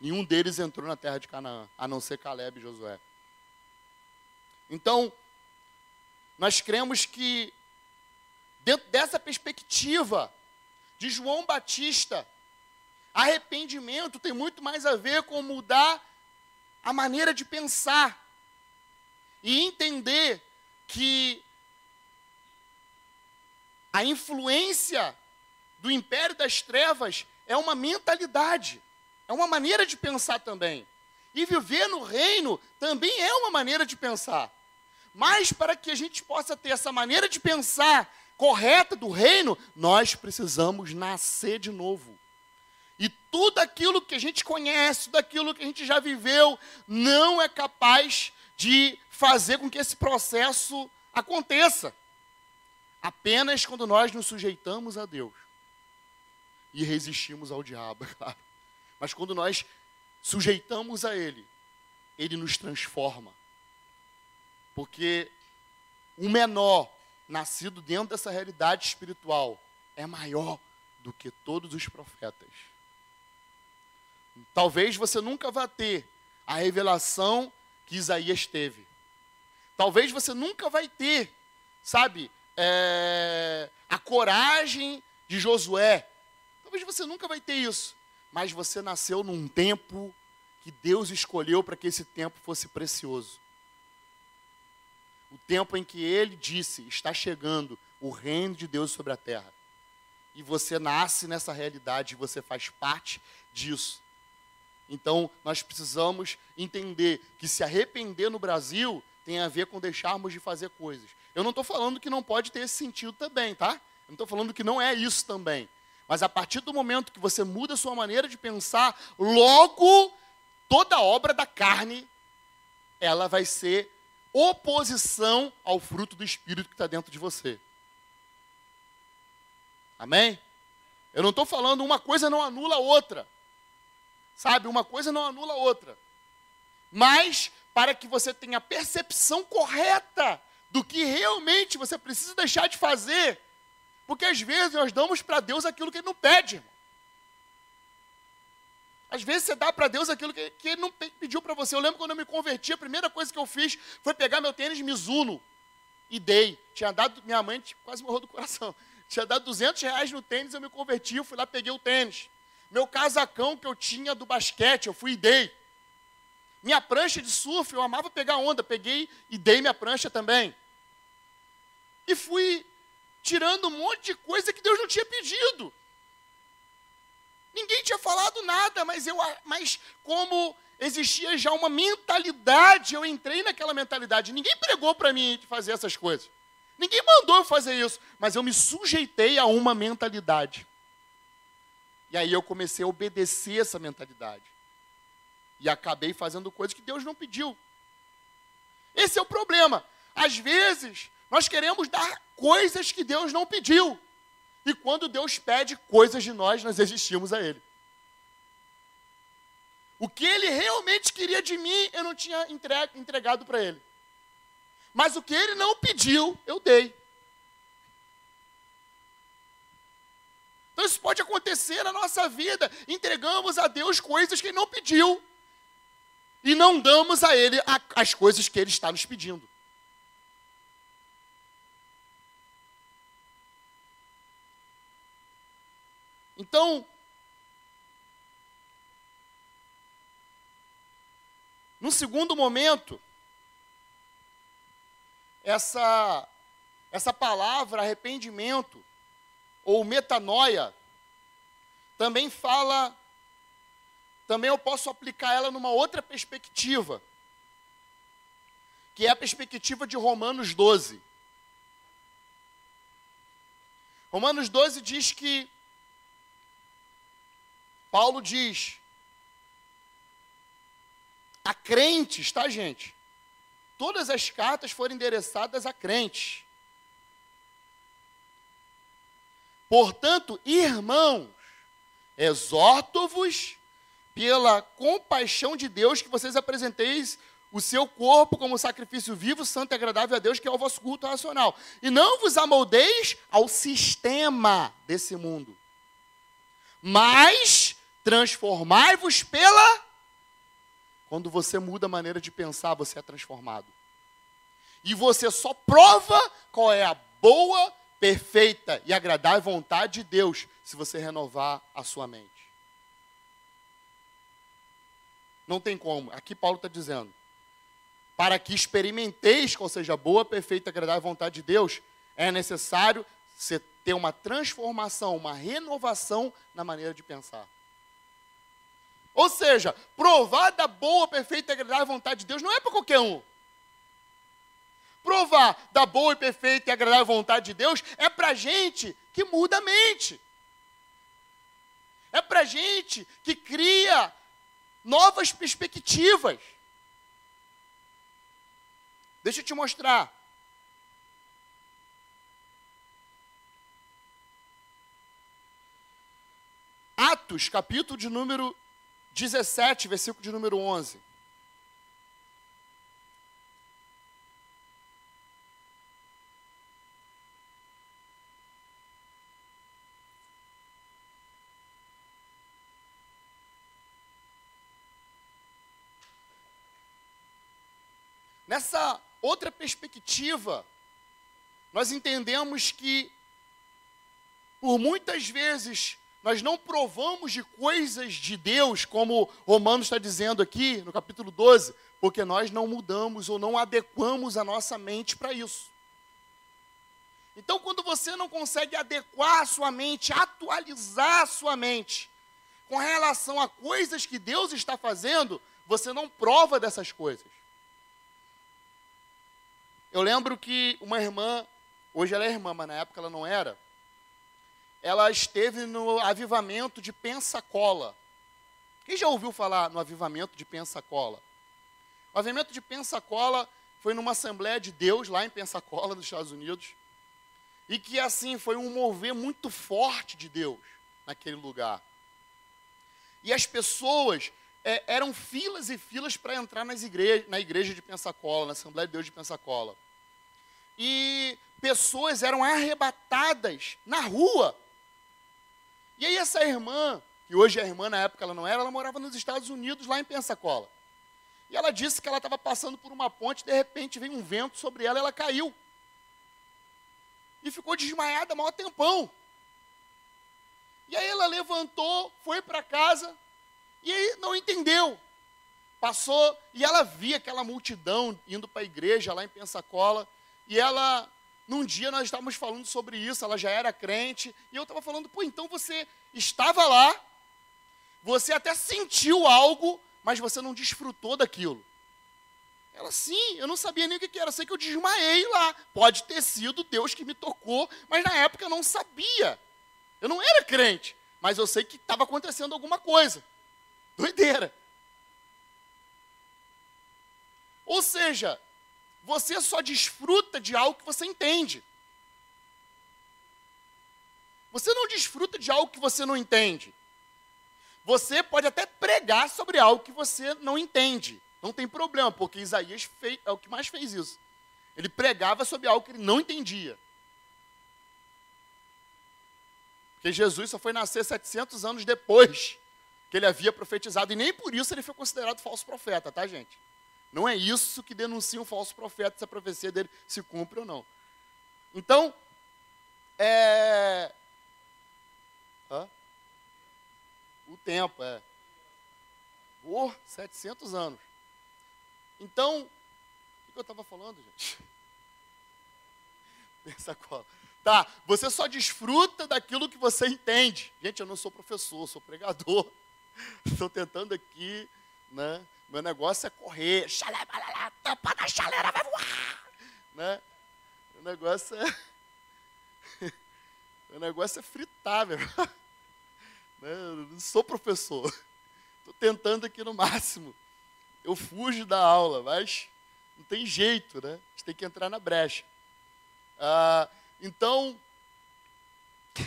Nenhum deles entrou na terra de Canaã, a não ser Caleb e Josué. Então, nós cremos que, dentro dessa perspectiva de João Batista, arrependimento tem muito mais a ver com mudar a maneira de pensar e entender que a influência do império das trevas é uma mentalidade, é uma maneira de pensar também. E viver no reino também é uma maneira de pensar. Mas para que a gente possa ter essa maneira de pensar correta do reino, nós precisamos nascer de novo. E tudo aquilo que a gente conhece, tudo aquilo que a gente já viveu, não é capaz de fazer com que esse processo aconteça. Apenas quando nós nos sujeitamos a Deus e resistimos ao diabo, <laughs> claro. Mas quando nós sujeitamos a Ele, Ele nos transforma. Porque o menor, nascido dentro dessa realidade espiritual, é maior do que todos os profetas. Talvez você nunca vá ter a revelação que Isaías teve. Talvez você nunca vai ter, sabe, é, a coragem de Josué. Talvez você nunca vai ter isso. Mas você nasceu num tempo que Deus escolheu para que esse tempo fosse precioso. O tempo em que ele disse: está chegando o reino de Deus sobre a terra. E você nasce nessa realidade, você faz parte disso. Então, nós precisamos entender que se arrepender no Brasil tem a ver com deixarmos de fazer coisas. Eu não estou falando que não pode ter esse sentido também, tá? Eu não estou falando que não é isso também. Mas a partir do momento que você muda a sua maneira de pensar, logo toda obra da carne ela vai ser oposição ao fruto do Espírito que está dentro de você. Amém? Eu não estou falando uma coisa não anula a outra. Sabe, uma coisa não anula a outra. Mas para que você tenha a percepção correta do que realmente você precisa deixar de fazer. Porque às vezes nós damos para Deus aquilo que Ele não pede, irmão. Às vezes você dá para Deus aquilo que, que Ele não pediu para você. Eu lembro quando eu me converti, a primeira coisa que eu fiz foi pegar meu tênis Mizuno e dei. Tinha dado, minha mãe quase morreu do coração. <laughs> Tinha dado 200 reais no tênis, eu me converti, eu fui lá, peguei o tênis. Meu casacão que eu tinha do basquete, eu fui e dei. Minha prancha de surf, eu amava pegar onda, peguei e dei minha prancha também. E fui tirando um monte de coisa que Deus não tinha pedido. Ninguém tinha falado nada, mas eu, mas como existia já uma mentalidade, eu entrei naquela mentalidade. Ninguém pregou para mim fazer essas coisas. Ninguém mandou eu fazer isso, mas eu me sujeitei a uma mentalidade. E aí eu comecei a obedecer essa mentalidade. E acabei fazendo coisas que Deus não pediu. Esse é o problema. Às vezes, nós queremos dar coisas que Deus não pediu. E quando Deus pede coisas de nós, nós existimos a Ele. O que Ele realmente queria de mim, eu não tinha entregado para Ele. Mas o que Ele não pediu, eu dei. Então isso pode acontecer na nossa vida. Entregamos a Deus coisas que Ele não pediu e não damos a Ele as coisas que Ele está nos pedindo. Então, No segundo momento, essa, essa palavra arrependimento ou metanoia também fala, também eu posso aplicar ela numa outra perspectiva, que é a perspectiva de Romanos 12. Romanos 12 diz que Paulo diz a crentes, tá, gente? Todas as cartas foram endereçadas a crentes. Portanto, irmãos, exorto-vos pela compaixão de Deus que vocês apresenteis o seu corpo como sacrifício vivo, santo e agradável a Deus, que é o vosso culto racional. E não vos amoldeis ao sistema desse mundo, mas transformai-vos pela quando você muda a maneira de pensar, você é transformado. E você só prova qual é a boa, perfeita e agradável vontade de Deus se você renovar a sua mente. Não tem como. Aqui Paulo está dizendo: para que experimenteis qual seja a boa, perfeita e agradável vontade de Deus, é necessário você ter uma transformação, uma renovação na maneira de pensar. Ou seja, provar da boa, perfeita e agradável vontade de Deus não é para qualquer um. Provar da boa e perfeita e agradável vontade de Deus é para gente que muda a mente. É para gente que cria novas perspectivas. Deixa eu te mostrar. Atos, capítulo de número 17, versículo de número 11. Nessa outra perspectiva, nós entendemos que, por muitas vezes, nós não provamos de coisas de Deus, como Romanos está dizendo aqui no capítulo 12, porque nós não mudamos ou não adequamos a nossa mente para isso. Então, quando você não consegue adequar a sua mente, atualizar a sua mente com relação a coisas que Deus está fazendo, você não prova dessas coisas. Eu lembro que uma irmã, hoje ela é irmã, mas na época ela não era, ela esteve no avivamento de Pensacola. Quem já ouviu falar no avivamento de Pensacola? O avivamento de Pensacola foi numa Assembleia de Deus, lá em Pensacola, nos Estados Unidos, e que, assim, foi um mover muito forte de Deus naquele lugar. E as pessoas é, eram filas e filas para entrar nas igreja, na igreja de Pensacola, na Assembleia de Deus de Pensacola. E pessoas eram arrebatadas na rua e aí essa irmã, que hoje é irmã, na época ela não era, ela morava nos Estados Unidos, lá em Pensacola. E ela disse que ela estava passando por uma ponte, de repente veio um vento sobre ela ela caiu. E ficou desmaiada maior tempão. E aí ela levantou, foi para casa e aí não entendeu. Passou e ela via aquela multidão indo para a igreja lá em Pensacola. E ela num dia nós estávamos falando sobre isso, ela já era crente, e eu estava falando, pô, então você estava lá, você até sentiu algo, mas você não desfrutou daquilo. Ela, sim, eu não sabia nem o que era, sei que eu desmaiei lá. Pode ter sido Deus que me tocou, mas na época eu não sabia. Eu não era crente, mas eu sei que estava acontecendo alguma coisa. Doideira. Ou seja, você só desfruta de algo que você entende. Você não desfruta de algo que você não entende. Você pode até pregar sobre algo que você não entende. Não tem problema, porque Isaías fez, é o que mais fez isso. Ele pregava sobre algo que ele não entendia. Porque Jesus só foi nascer 700 anos depois que ele havia profetizado, e nem por isso ele foi considerado falso profeta, tá, gente? Não é isso que denuncia um falso profeta, se a profecia dele se cumpre ou não. Então, é. Hã? O tempo, é. Por 700 anos. Então, o que eu estava falando, gente? <laughs> Pensa qual. Tá, você só desfruta daquilo que você entende. Gente, eu não sou professor, sou pregador. <laughs> Estou tentando aqui, né? Meu negócio é correr. tampa da chaleira vai voar. Né? O negócio é. <laughs> O negócio é fritar, meu. <laughs> Né? Eu não sou professor. Estou tentando aqui no máximo. Eu fujo da aula, mas não tem jeito, né? A gente tem que entrar na brecha. Ah, então, <laughs>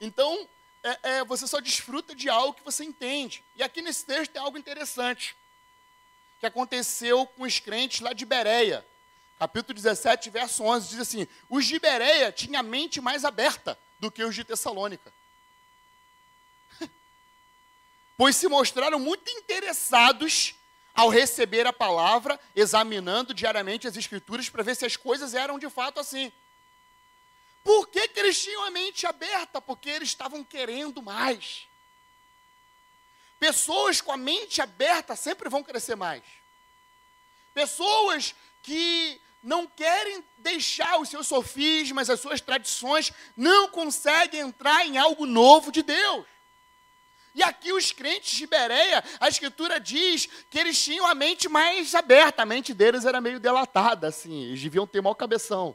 então é, é, você só desfruta de algo que você entende. E aqui nesse texto tem algo interessante que aconteceu com os crentes lá de Bereia. Capítulo 17, verso 11, diz assim: Os de Bereia tinham a mente mais aberta do que os de Tessalônica. <laughs> pois se mostraram muito interessados ao receber a palavra, examinando diariamente as escrituras para ver se as coisas eram de fato assim. Por que, que eles tinham a mente aberta? Porque eles estavam querendo mais. Pessoas com a mente aberta sempre vão crescer mais. Pessoas que não querem deixar os seus sofismas, as suas tradições, não conseguem entrar em algo novo de Deus. E aqui os crentes de Bereia, a escritura diz que eles tinham a mente mais aberta, a mente deles era meio delatada, assim, eles deviam ter mau cabeção.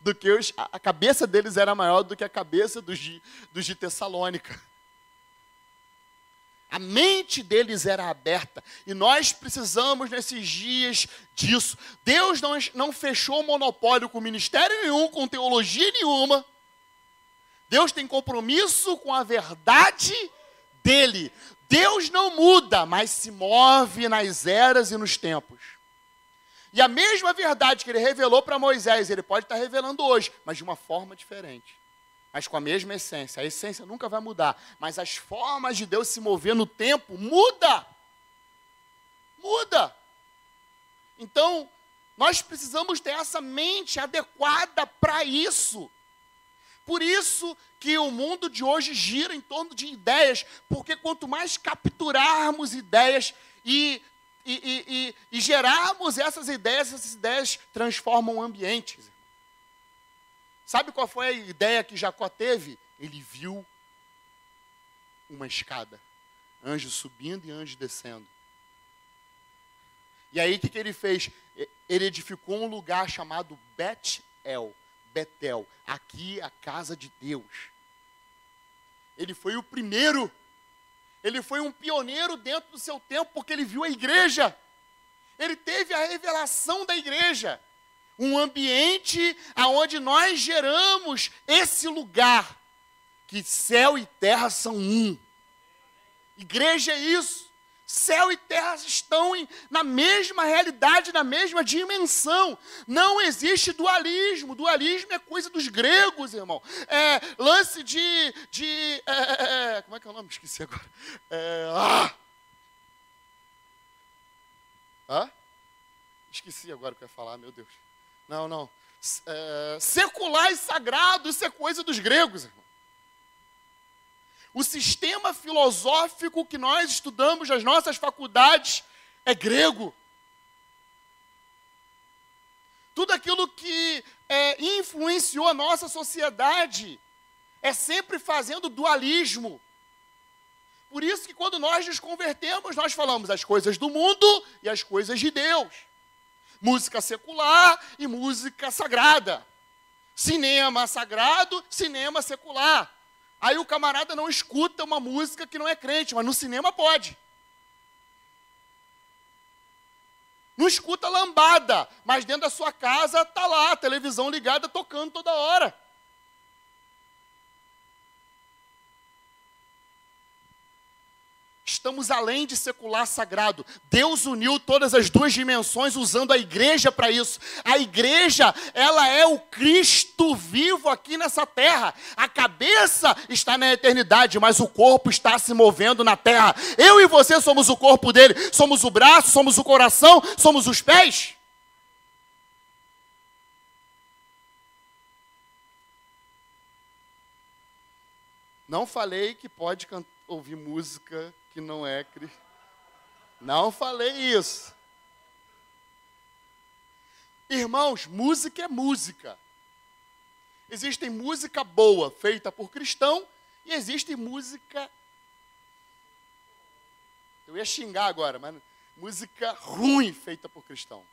Do que os, a cabeça deles era maior do que a cabeça dos de, dos de Tessalônica. A mente deles era aberta. E nós precisamos, nesses dias, disso. Deus não, não fechou monopólio com ministério nenhum, com teologia nenhuma. Deus tem compromisso com a verdade dele. Deus não muda, mas se move nas eras e nos tempos. E a mesma verdade que ele revelou para Moisés, ele pode estar revelando hoje, mas de uma forma diferente mas com a mesma essência. A essência nunca vai mudar, mas as formas de Deus se mover no tempo muda. Muda. Então, nós precisamos ter essa mente adequada para isso. Por isso que o mundo de hoje gira em torno de ideias, porque quanto mais capturarmos ideias e, e, e, e, gerarmos essas ideias, essas ideias transformam ambientes. Sabe qual foi a ideia que Jacó teve? Ele viu uma escada, anjo subindo e anjo descendo. E aí o que, que ele fez? Ele edificou um lugar chamado Bet-El, Betel, aqui a casa de Deus. Ele foi o primeiro, ele foi um pioneiro dentro do seu tempo, porque ele viu a igreja, ele teve a revelação da igreja um ambiente aonde nós geramos esse lugar que céu e terra são um. Igreja é isso. Céu e terra estão em, na mesma realidade, na mesma dimensão. Não existe dualismo. Dualismo é coisa dos gregos, irmão. É lance de. de é, é, é como é que é o nome? Esqueci agora. É, ah! Hã? Esqueci agora o que eu ia falar, meu Deus. Não, não. É, secular e sagrado, isso é coisa dos gregos, irmão. O sistema filosófico que nós estudamos nas nossas faculdades é grego. Tudo aquilo que é, influenciou a nossa sociedade é sempre fazendo dualismo. Por isso que quando nós nos convertemos, nós falamos as coisas do mundo e as coisas de Deus música secular e música sagrada. Cinema sagrado, cinema secular. Aí o camarada não escuta uma música que não é crente, mas no cinema pode. Não escuta lambada, mas dentro da sua casa está lá, a televisão ligada, tocando toda hora. Estamos além de secular sagrado. Deus uniu todas as duas dimensões usando a igreja para isso. A igreja, ela é o Cristo vivo aqui nessa terra. A cabeça está na eternidade, mas o corpo está se movendo na terra. Eu e você somos o corpo dele, somos o braço, somos o coração, somos os pés. Não falei que pode ouvir música que não é Não falei isso. Irmãos, música é música. Existe música boa feita por cristão e existe música. Eu ia xingar agora, mas música ruim feita por cristão.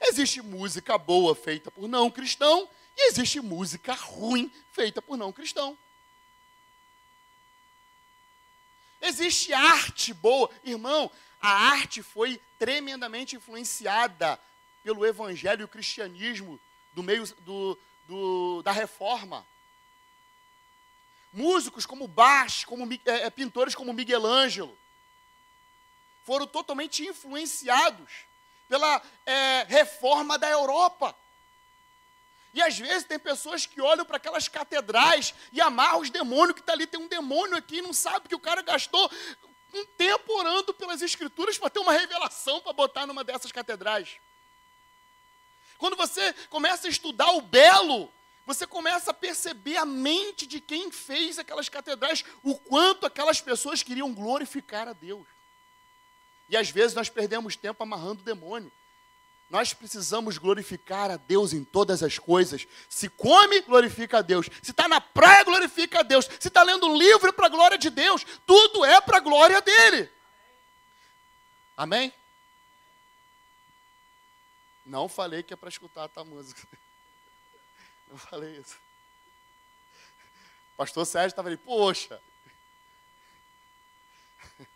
Existe música boa feita por não cristão e existe música ruim feita por não cristão. Existe arte boa. Irmão, a arte foi tremendamente influenciada pelo evangelho e o cristianismo do meio do, do, da reforma. Músicos como Bach, como, é, é, pintores como Miguel Ângelo, foram totalmente influenciados pela é, reforma da Europa. E às vezes tem pessoas que olham para aquelas catedrais e amarram os demônios que está ali. Tem um demônio aqui e não sabe que o cara gastou um tempo orando pelas escrituras para ter uma revelação para botar numa dessas catedrais. Quando você começa a estudar o belo, você começa a perceber a mente de quem fez aquelas catedrais, o quanto aquelas pessoas queriam glorificar a Deus. E às vezes nós perdemos tempo amarrando o demônio. Nós precisamos glorificar a Deus em todas as coisas. Se come, glorifica a Deus. Se está na praia, glorifica a Deus. Se está lendo um livro, para a glória de Deus. Tudo é para a glória dele. Amém? Não falei que é para escutar a tua música. <laughs> Não falei isso. Pastor Sérgio estava ali, poxa. <laughs>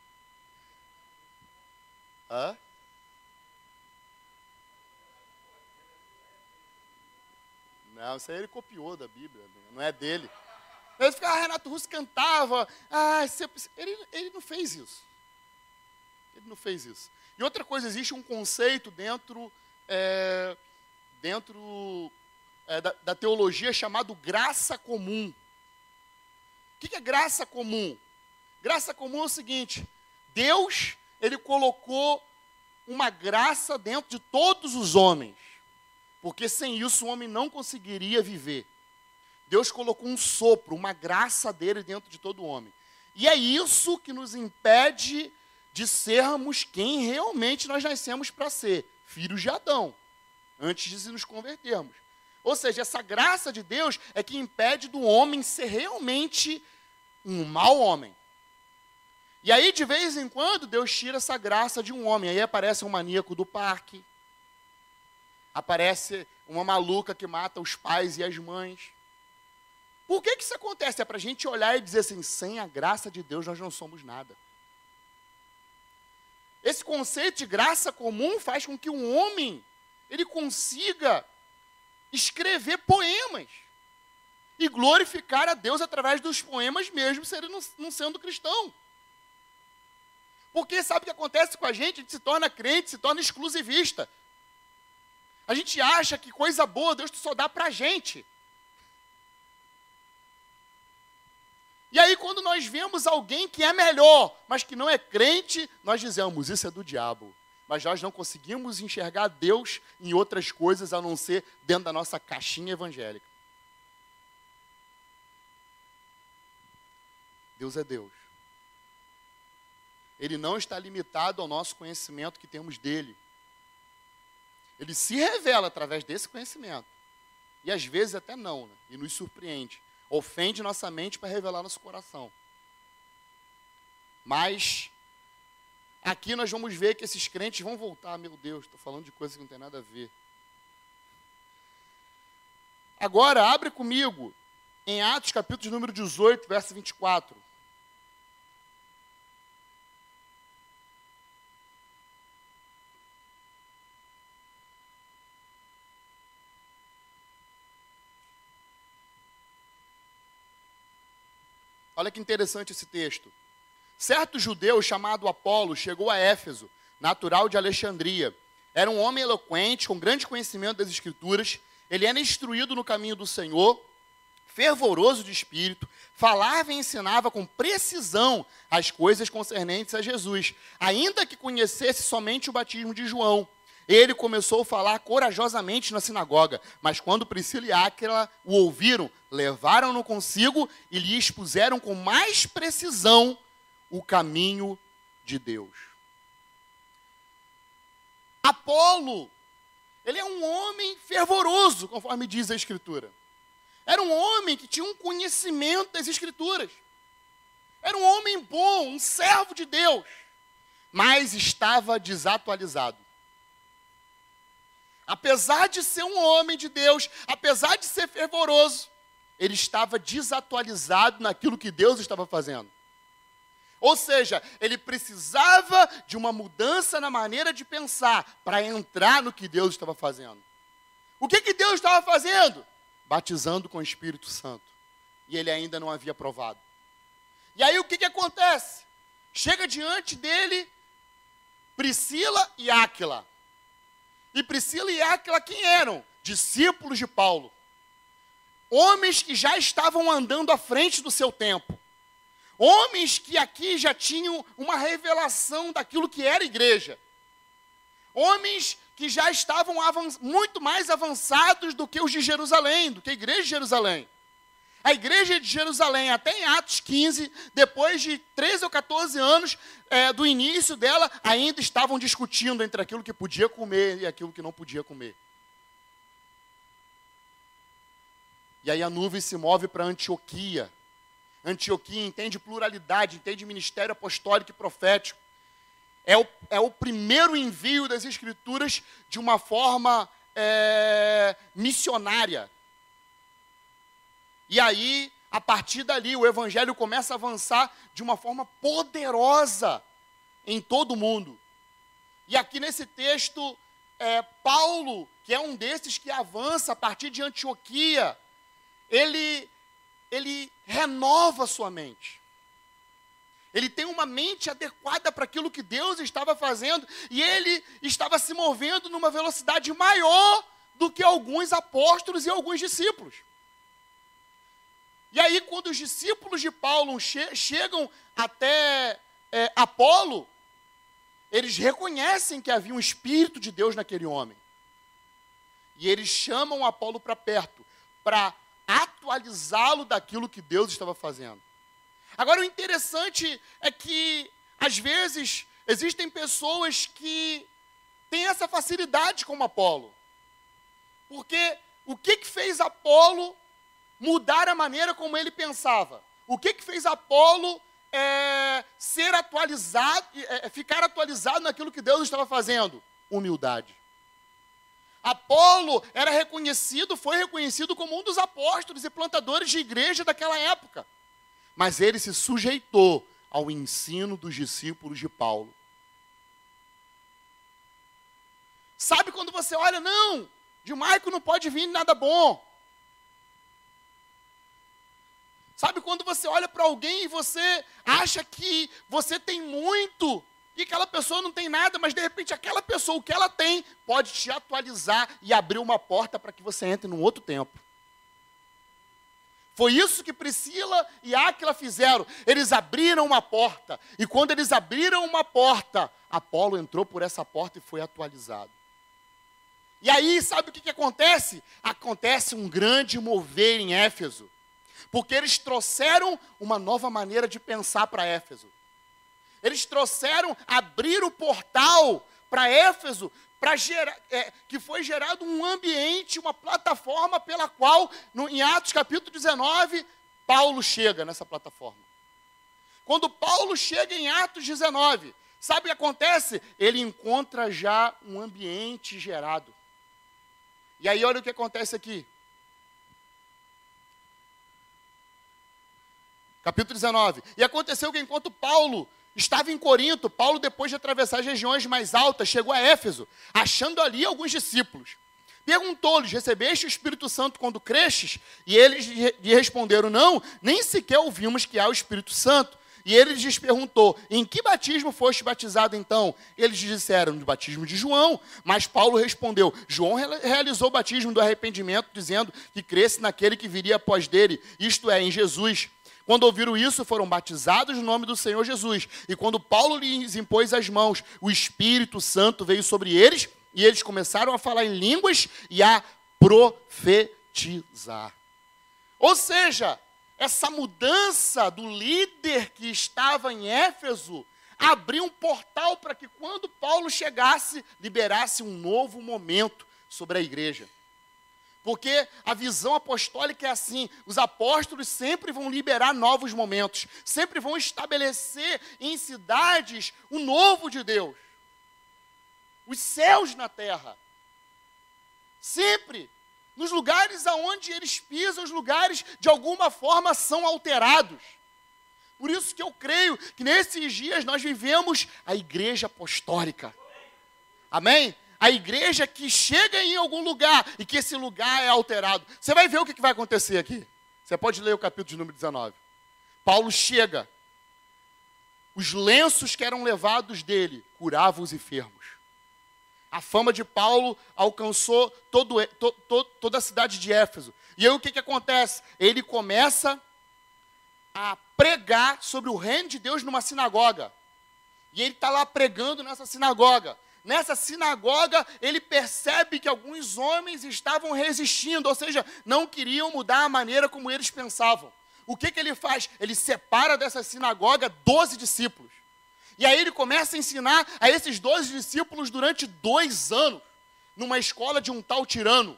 Hã? Não, isso aí ele copiou da Bíblia, não é dele. Ele ficava, ah, Renato Russo cantava. Ah, ele, ele não fez isso. Ele não fez isso. E outra coisa, existe um conceito dentro é, dentro é, da, da, teologia chamado graça comum. O que, que é graça comum? Graça comum é o seguinte: Deus ele colocou uma graça dentro de todos os homens, porque sem isso o homem não conseguiria viver. Deus colocou um sopro, uma graça dele dentro de todo homem. E é isso que nos impede de sermos quem realmente nós nascemos para ser filhos de Adão, antes de nos convertermos. Ou seja, essa graça de Deus é que impede do homem ser realmente um mau homem. E aí, de vez em quando, Deus tira essa graça de um homem. Aí aparece um maníaco do parque, aparece uma maluca que mata os pais e as mães. Por que, que isso acontece? É para a gente olhar e dizer assim: sem a graça de Deus nós não somos nada. Esse conceito de graça comum faz com que um homem ele consiga escrever poemas e glorificar a Deus através dos poemas, mesmo se ele não, não sendo cristão. Porque sabe o que acontece com a gente? A gente se torna crente, se torna exclusivista. A gente acha que coisa boa Deus só dá para a gente. E aí, quando nós vemos alguém que é melhor, mas que não é crente, nós dizemos: Isso é do diabo. Mas nós não conseguimos enxergar Deus em outras coisas a não ser dentro da nossa caixinha evangélica. Deus é Deus. Ele não está limitado ao nosso conhecimento que temos dele. Ele se revela através desse conhecimento. E às vezes até não, né? e nos surpreende ofende nossa mente para revelar nosso coração. Mas aqui nós vamos ver que esses crentes vão voltar, meu Deus, estou falando de coisas que não tem nada a ver. Agora, abre comigo em Atos capítulo número 18, verso 24. Olha que interessante esse texto. Certo judeu chamado Apolo chegou a Éfeso, natural de Alexandria. Era um homem eloquente, com grande conhecimento das Escrituras. Ele era instruído no caminho do Senhor, fervoroso de espírito, falava e ensinava com precisão as coisas concernentes a Jesus, ainda que conhecesse somente o batismo de João. Ele começou a falar corajosamente na sinagoga, mas quando Priscila e Áquila o ouviram, levaram-no consigo e lhe expuseram com mais precisão o caminho de Deus. Apolo, ele é um homem fervoroso, conforme diz a Escritura. Era um homem que tinha um conhecimento das Escrituras. Era um homem bom, um servo de Deus, mas estava desatualizado. Apesar de ser um homem de Deus, apesar de ser fervoroso, ele estava desatualizado naquilo que Deus estava fazendo. Ou seja, ele precisava de uma mudança na maneira de pensar para entrar no que Deus estava fazendo. O que, que Deus estava fazendo? Batizando com o Espírito Santo. E ele ainda não havia provado. E aí o que, que acontece? Chega diante dele Priscila e Áquila. E Priscila e Áquila quem eram? Discípulos de Paulo. Homens que já estavam andando à frente do seu tempo. Homens que aqui já tinham uma revelação daquilo que era igreja. Homens que já estavam muito mais avançados do que os de Jerusalém, do que a igreja de Jerusalém. A igreja de Jerusalém, até em Atos 15, depois de 13 ou 14 anos é, do início dela, ainda estavam discutindo entre aquilo que podia comer e aquilo que não podia comer. E aí a nuvem se move para Antioquia. Antioquia entende pluralidade, entende ministério apostólico e profético. É o, é o primeiro envio das Escrituras de uma forma é, missionária. E aí, a partir dali, o Evangelho começa a avançar de uma forma poderosa em todo o mundo. E aqui nesse texto, é, Paulo, que é um desses que avança a partir de Antioquia, ele ele renova sua mente. Ele tem uma mente adequada para aquilo que Deus estava fazendo e ele estava se movendo numa velocidade maior do que alguns apóstolos e alguns discípulos. E aí, quando os discípulos de Paulo che chegam até é, Apolo, eles reconhecem que havia um Espírito de Deus naquele homem. E eles chamam Apolo para perto, para atualizá-lo daquilo que Deus estava fazendo. Agora, o interessante é que, às vezes, existem pessoas que têm essa facilidade como Apolo. Porque o que, que fez Apolo mudar a maneira como ele pensava? O que, que fez Apolo é, ser atualizado, é, ficar atualizado naquilo que Deus estava fazendo? Humildade. Apolo era reconhecido, foi reconhecido como um dos apóstolos e plantadores de igreja daquela época. Mas ele se sujeitou ao ensino dos discípulos de Paulo. Sabe quando você olha, não, de Maico não pode vir nada bom. Sabe quando você olha para alguém e você acha que você tem muito e aquela pessoa não tem nada, mas de repente aquela pessoa, o que ela tem, pode te atualizar e abrir uma porta para que você entre num outro tempo. Foi isso que Priscila e Áquila fizeram. Eles abriram uma porta. E quando eles abriram uma porta, Apolo entrou por essa porta e foi atualizado. E aí, sabe o que, que acontece? Acontece um grande mover em Éfeso. Porque eles trouxeram uma nova maneira de pensar para Éfeso. Eles trouxeram, abrir o portal para Éfeso, para é, que foi gerado um ambiente, uma plataforma pela qual, no, em Atos capítulo 19, Paulo chega nessa plataforma. Quando Paulo chega em Atos 19, sabe o que acontece? Ele encontra já um ambiente gerado. E aí olha o que acontece aqui. Capítulo 19. E aconteceu que enquanto Paulo estava em Corinto. Paulo, depois de atravessar as regiões mais altas, chegou a Éfeso, achando ali alguns discípulos. Perguntou-lhes: Recebeste o Espírito Santo quando crestes? E eles lhe responderam: Não, nem sequer ouvimos que há o Espírito Santo. E ele lhes perguntou: Em que batismo foste batizado então? Eles disseram: No batismo de João. Mas Paulo respondeu: João realizou o batismo do arrependimento, dizendo que cresce naquele que viria após dele, isto é, em Jesus. Quando ouviram isso, foram batizados no nome do Senhor Jesus. E quando Paulo lhes impôs as mãos, o Espírito Santo veio sobre eles e eles começaram a falar em línguas e a profetizar. Ou seja, essa mudança do líder que estava em Éfeso abrir um portal para que quando Paulo chegasse, liberasse um novo momento sobre a igreja. Porque a visão apostólica é assim: os apóstolos sempre vão liberar novos momentos, sempre vão estabelecer em cidades o novo de Deus, os céus na terra. Sempre, nos lugares aonde eles pisam, os lugares de alguma forma são alterados. Por isso que eu creio que nesses dias nós vivemos a igreja apostólica. Amém? A igreja que chega em algum lugar e que esse lugar é alterado. Você vai ver o que vai acontecer aqui. Você pode ler o capítulo de número 19. Paulo chega. Os lenços que eram levados dele curavam os enfermos. A fama de Paulo alcançou todo, to, to, toda a cidade de Éfeso. E aí o que, que acontece? Ele começa a pregar sobre o reino de Deus numa sinagoga. E ele está lá pregando nessa sinagoga. Nessa sinagoga, ele percebe que alguns homens estavam resistindo, ou seja, não queriam mudar a maneira como eles pensavam. O que, que ele faz? Ele separa dessa sinagoga 12 discípulos. E aí ele começa a ensinar a esses 12 discípulos durante dois anos, numa escola de um tal tirano.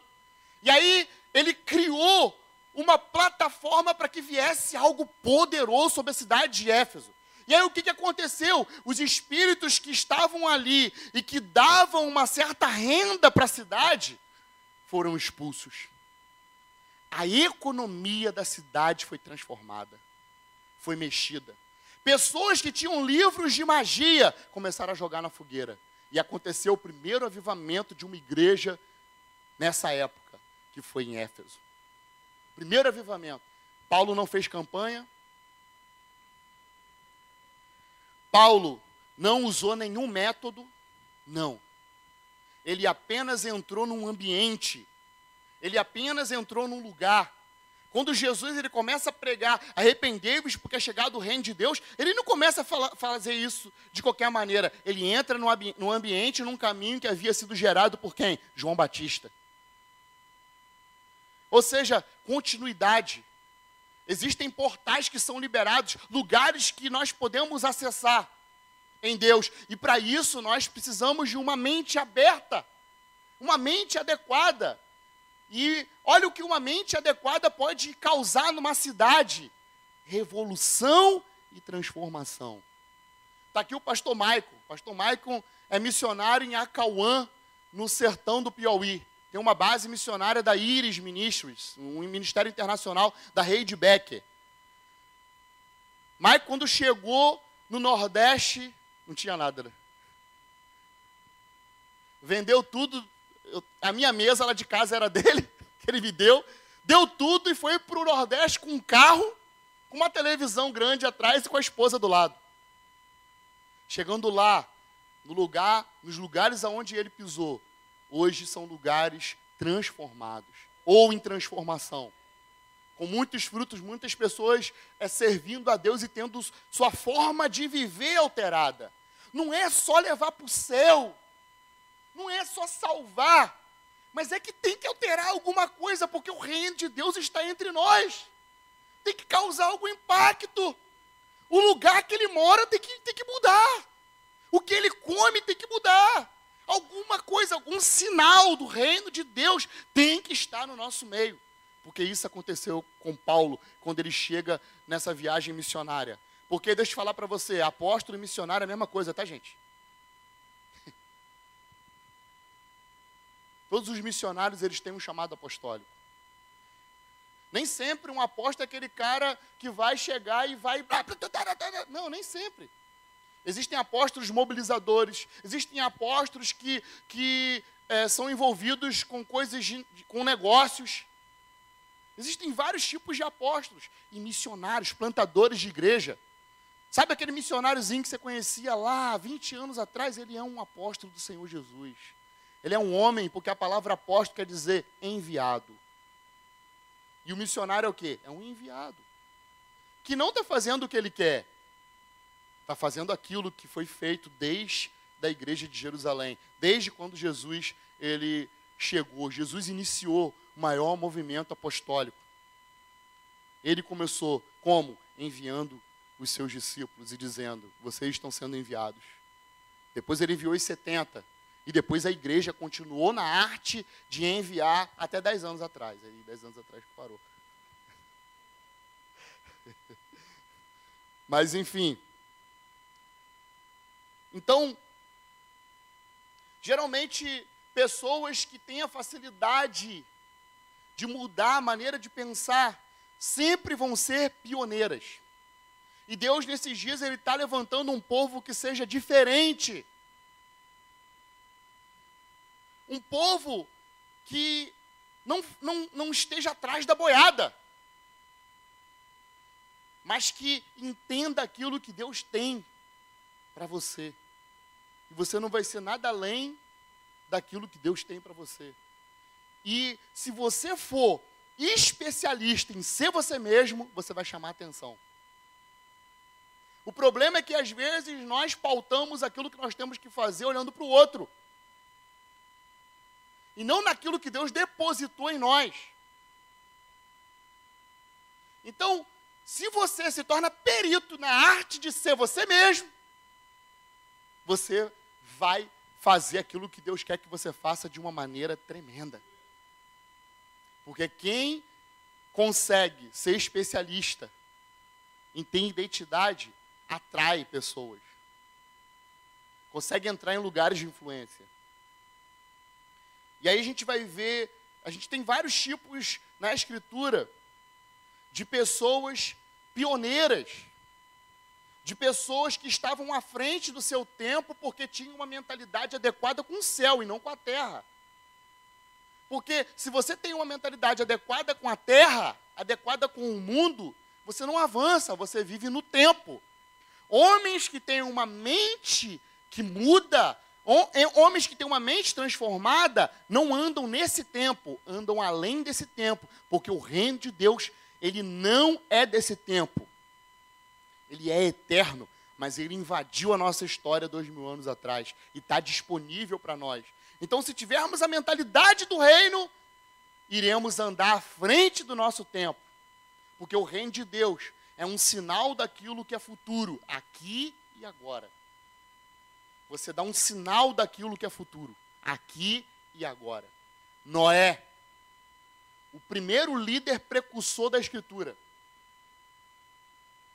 E aí ele criou uma plataforma para que viesse algo poderoso sobre a cidade de Éfeso. E aí o que, que aconteceu? Os espíritos que estavam ali e que davam uma certa renda para a cidade foram expulsos. A economia da cidade foi transformada, foi mexida. Pessoas que tinham livros de magia começaram a jogar na fogueira. E aconteceu o primeiro avivamento de uma igreja nessa época, que foi em Éfeso. Primeiro avivamento. Paulo não fez campanha. Paulo não usou nenhum método. Não. Ele apenas entrou num ambiente. Ele apenas entrou num lugar. Quando Jesus ele começa a pregar, arrependei-vos porque é chegado o reino de Deus, ele não começa a falar, fazer isso de qualquer maneira. Ele entra no, no ambiente, num caminho que havia sido gerado por quem? João Batista. Ou seja, continuidade. Existem portais que são liberados, lugares que nós podemos acessar em Deus. E para isso nós precisamos de uma mente aberta, uma mente adequada. E olha o que uma mente adequada pode causar numa cidade: revolução e transformação. Está aqui o pastor Maicon. Pastor Maicon é missionário em Acauã, no sertão do Piauí tem uma base missionária da Iris Ministries, um ministério internacional da Reid Becker. Mike, quando chegou no Nordeste, não tinha nada. Né? Vendeu tudo. Eu, a minha mesa lá de casa era <laughs> dele, que ele me deu. Deu tudo e foi para o Nordeste com um carro, com uma televisão grande atrás e com a esposa do lado. Chegando lá, no lugar, nos lugares aonde ele pisou, hoje são lugares transformados ou em transformação. Com muitos frutos, muitas pessoas é, servindo a Deus e tendo sua forma de viver alterada. Não é só levar para o céu, não é só salvar, mas é que tem que alterar alguma coisa, porque o reino de Deus está entre nós. Tem que causar algum impacto. O lugar que ele mora tem que, tem que mudar. O que ele come tem que mudar. Alguma coisa, algum sinal do reino de Deus tem que estar no nosso meio. Porque isso aconteceu com Paulo quando ele chega nessa viagem missionária. Porque deixa eu falar para você, apóstolo e missionário é a mesma coisa, tá, gente? <laughs> Todos os missionários eles têm um chamado apostólico. Nem sempre um apóstolo é aquele cara que vai chegar e vai. Não, nem sempre. Existem apóstolos mobilizadores, existem apóstolos que, que é, são envolvidos com coisas, de, com negócios. Existem vários tipos de apóstolos e missionários, plantadores de igreja. Sabe aquele missionáriozinho que você conhecia lá 20 anos atrás? Ele é um apóstolo do Senhor Jesus. Ele é um homem, porque a palavra apóstolo quer dizer enviado. E o missionário é o quê? É um enviado. Que não está fazendo o que ele quer, está fazendo aquilo que foi feito desde da igreja de Jerusalém, desde quando Jesus ele chegou. Jesus iniciou o maior movimento apostólico. Ele começou como? Enviando os seus discípulos e dizendo: Vocês estão sendo enviados. Depois ele enviou os 70. E depois a igreja continuou na arte de enviar até 10 anos atrás. Aí 10 anos atrás parou. <laughs> Mas enfim. Então, geralmente pessoas que têm a facilidade de mudar a maneira de pensar sempre vão ser pioneiras. E Deus, nesses dias, Ele está levantando um povo que seja diferente. Um povo que não, não, não esteja atrás da boiada, mas que entenda aquilo que Deus tem para você. E você não vai ser nada além daquilo que Deus tem para você. E se você for especialista em ser você mesmo, você vai chamar atenção. O problema é que às vezes nós pautamos aquilo que nós temos que fazer olhando para o outro. E não naquilo que Deus depositou em nós. Então, se você se torna perito na arte de ser você mesmo, você vai fazer aquilo que Deus quer que você faça de uma maneira tremenda. Porque quem consegue ser especialista em ter identidade atrai pessoas. Consegue entrar em lugares de influência. E aí a gente vai ver, a gente tem vários tipos na escritura de pessoas pioneiras, de pessoas que estavam à frente do seu tempo porque tinham uma mentalidade adequada com o céu e não com a terra. Porque se você tem uma mentalidade adequada com a terra, adequada com o mundo, você não avança, você vive no tempo. Homens que têm uma mente que muda, homens que têm uma mente transformada, não andam nesse tempo, andam além desse tempo, porque o reino de Deus, ele não é desse tempo. Ele é eterno, mas ele invadiu a nossa história dois mil anos atrás e está disponível para nós. Então, se tivermos a mentalidade do reino, iremos andar à frente do nosso tempo, porque o reino de Deus é um sinal daquilo que é futuro, aqui e agora. Você dá um sinal daquilo que é futuro, aqui e agora. Noé, o primeiro líder precursor da Escritura.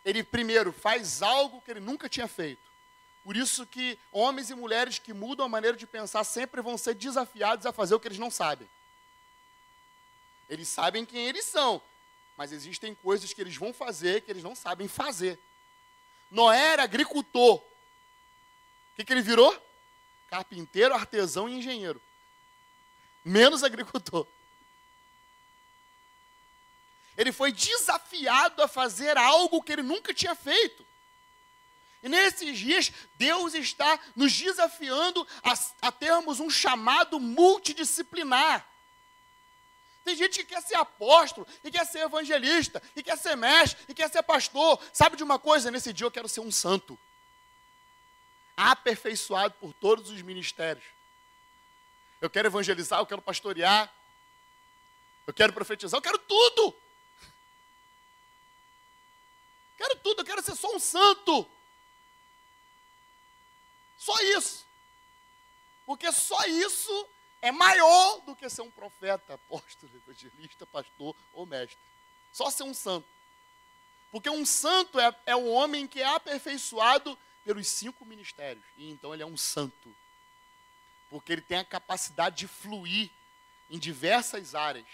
Ele primeiro faz algo que ele nunca tinha feito. Por isso que homens e mulheres que mudam a maneira de pensar sempre vão ser desafiados a fazer o que eles não sabem. Eles sabem quem eles são, mas existem coisas que eles vão fazer que eles não sabem fazer. Noé era agricultor. O que, que ele virou? Carpinteiro, artesão e engenheiro. Menos agricultor. Ele foi desafiado a fazer algo que ele nunca tinha feito. E nesses dias, Deus está nos desafiando a, a termos um chamado multidisciplinar. Tem gente que quer ser apóstolo, e quer ser evangelista, e quer ser mestre, e quer ser pastor. Sabe de uma coisa? Nesse dia eu quero ser um santo. Aperfeiçoado por todos os ministérios. Eu quero evangelizar, eu quero pastorear, eu quero profetizar, eu quero tudo. Quero tudo, eu quero ser só um santo. Só isso. Porque só isso é maior do que ser um profeta, apóstolo, evangelista, pastor ou mestre. Só ser um santo. Porque um santo é, é o homem que é aperfeiçoado pelos cinco ministérios. E então ele é um santo. Porque ele tem a capacidade de fluir em diversas áreas.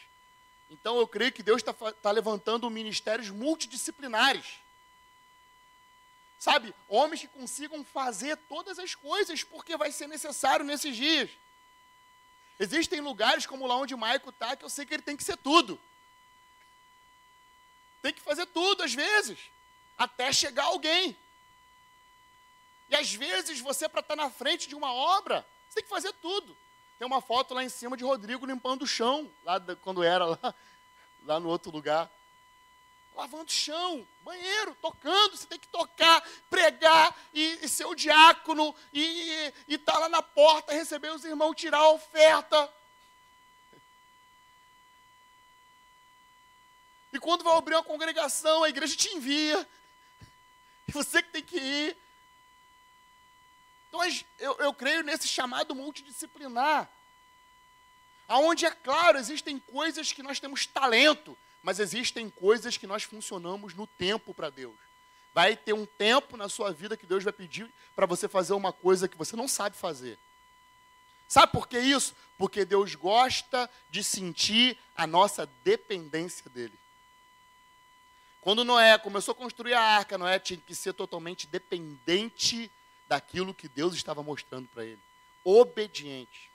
Então eu creio que Deus está tá levantando ministérios multidisciplinares. Sabe, homens que consigam fazer todas as coisas, porque vai ser necessário nesses dias. Existem lugares como lá onde Maico está, que eu sei que ele tem que ser tudo. Tem que fazer tudo, às vezes, até chegar alguém. E às vezes você, para estar tá na frente de uma obra, você tem que fazer tudo. Tem uma foto lá em cima de Rodrigo limpando o chão, lá quando era lá, <laughs> lá no outro lugar lavando chão, banheiro, tocando, você tem que tocar, pregar e, e ser o diácono e estar tá lá na porta, receber os irmãos, tirar a oferta. E quando vai abrir uma congregação, a igreja te envia. E você que tem que ir. Então, eu, eu creio nesse chamado multidisciplinar. Onde, é claro, existem coisas que nós temos talento, mas existem coisas que nós funcionamos no tempo para Deus. Vai ter um tempo na sua vida que Deus vai pedir para você fazer uma coisa que você não sabe fazer. Sabe por que isso? Porque Deus gosta de sentir a nossa dependência dele. Quando Noé começou a construir a arca, Noé tinha que ser totalmente dependente daquilo que Deus estava mostrando para ele. Obediente.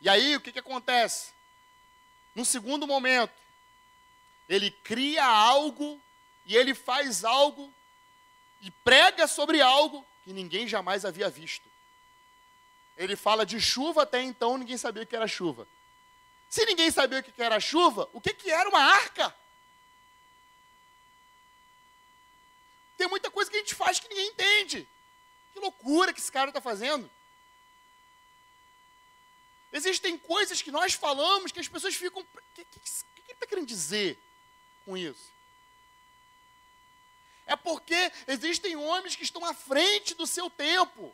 E aí, o que, que acontece? No segundo momento, ele cria algo e ele faz algo e prega sobre algo que ninguém jamais havia visto. Ele fala de chuva, até então ninguém sabia o que era chuva. Se ninguém sabia o que era chuva, o que, que era uma arca? Tem muita coisa que a gente faz que ninguém entende. Que loucura que esse cara está fazendo. Existem coisas que nós falamos que as pessoas ficam. O que, que, que ele está querendo dizer com isso? É porque existem homens que estão à frente do seu tempo.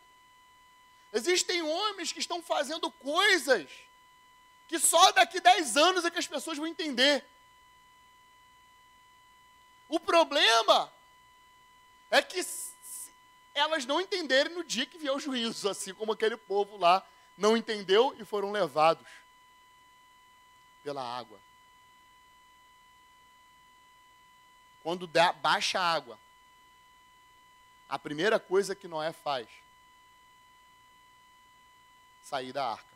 Existem homens que estão fazendo coisas que só daqui 10 anos é que as pessoas vão entender. O problema é que elas não entenderem no dia que vier o juízo, assim como aquele povo lá não entendeu e foram levados pela água. Quando dá, baixa a água, a primeira coisa que Noé faz, sair da arca.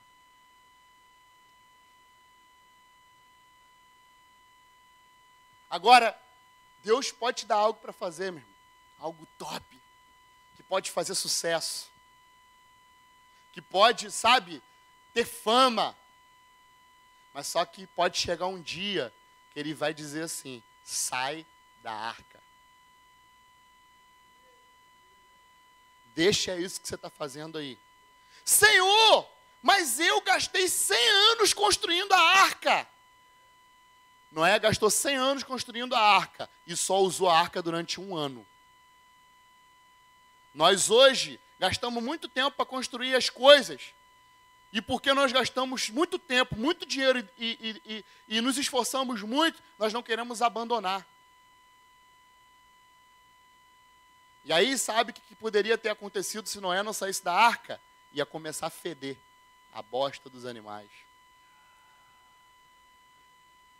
Agora, Deus pode te dar algo para fazer, meu irmão. Algo top. Que pode fazer sucesso. Que pode, sabe, ter fama. Mas só que pode chegar um dia que ele vai dizer assim: sai da arca. Deixa isso que você está fazendo aí. Senhor, mas eu gastei 100 anos construindo a arca. Noé gastou 100 anos construindo a arca e só usou a arca durante um ano. Nós hoje gastamos muito tempo para construir as coisas. E porque nós gastamos muito tempo, muito dinheiro e, e, e, e nos esforçamos muito, nós não queremos abandonar. E aí, sabe o que poderia ter acontecido se Noé não saísse da arca? Ia começar a feder a bosta dos animais.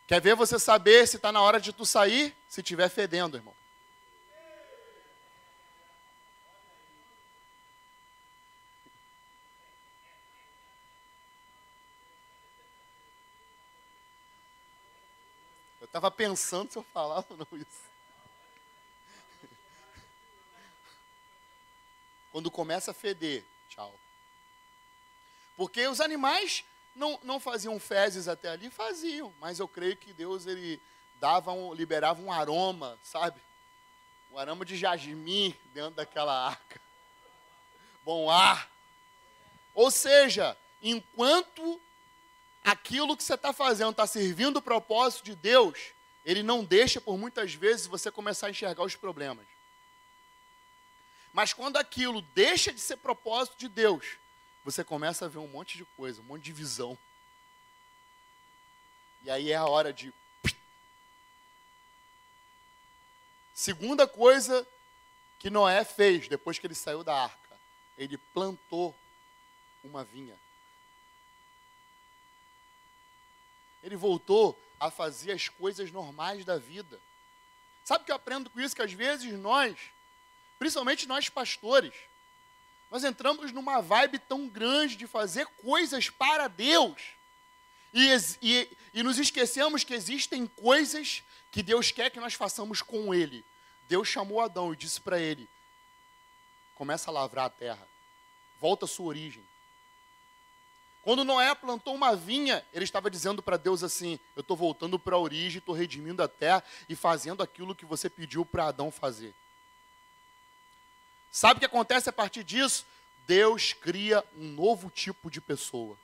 Quer ver você saber se está na hora de tu sair? Se estiver fedendo, irmão. Estava pensando se eu falava ou não isso. Quando começa a feder, tchau. Porque os animais não, não faziam fezes até ali, faziam, mas eu creio que Deus ele dava um, liberava um aroma, sabe? Um aroma de jasmim dentro daquela arca. Bom ar. Ou seja, enquanto aquilo que você está fazendo está servindo o propósito de Deus, ele não deixa por muitas vezes você começar a enxergar os problemas. Mas quando aquilo deixa de ser propósito de Deus, você começa a ver um monte de coisa, um monte de visão. E aí é a hora de. Segunda coisa que Noé fez depois que ele saiu da arca, ele plantou uma vinha. Ele voltou a fazer as coisas normais da vida. Sabe o que eu aprendo com isso? Que às vezes nós principalmente nós pastores, nós entramos numa vibe tão grande de fazer coisas para Deus. E, e, e, nos esquecemos que existem coisas que Deus quer que nós façamos com Ele. Deus chamou Adão e disse para ele: começa a lavrar a terra, volta à sua origem. Quando Noé plantou uma vinha, ele estava dizendo para Deus assim: Eu estou voltando para a origem, estou redimindo a terra e fazendo aquilo que você pediu para Adão fazer. Sabe o que acontece a partir disso? Deus cria um novo tipo de pessoa.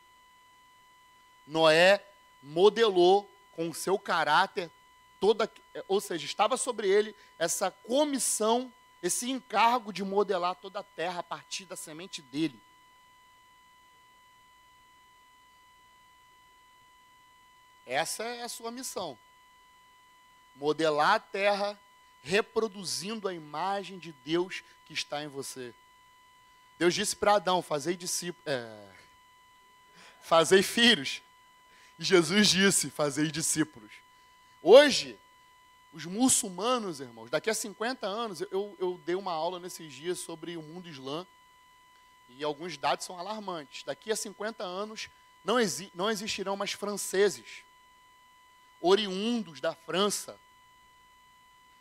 Noé modelou com o seu caráter toda, ou seja, estava sobre ele essa comissão, esse encargo de modelar toda a terra a partir da semente dele. Essa é a sua missão. Modelar a terra reproduzindo a imagem de Deus que está em você. Deus disse para Adão: fazei discípulos. É, fazei filhos. E Jesus disse: fazei discípulos. Hoje, os muçulmanos, irmãos, daqui a 50 anos, eu, eu dei uma aula nesses dias sobre o mundo islã, e alguns dados são alarmantes. Daqui a 50 anos, não, exi não existirão mais franceses, oriundos da França.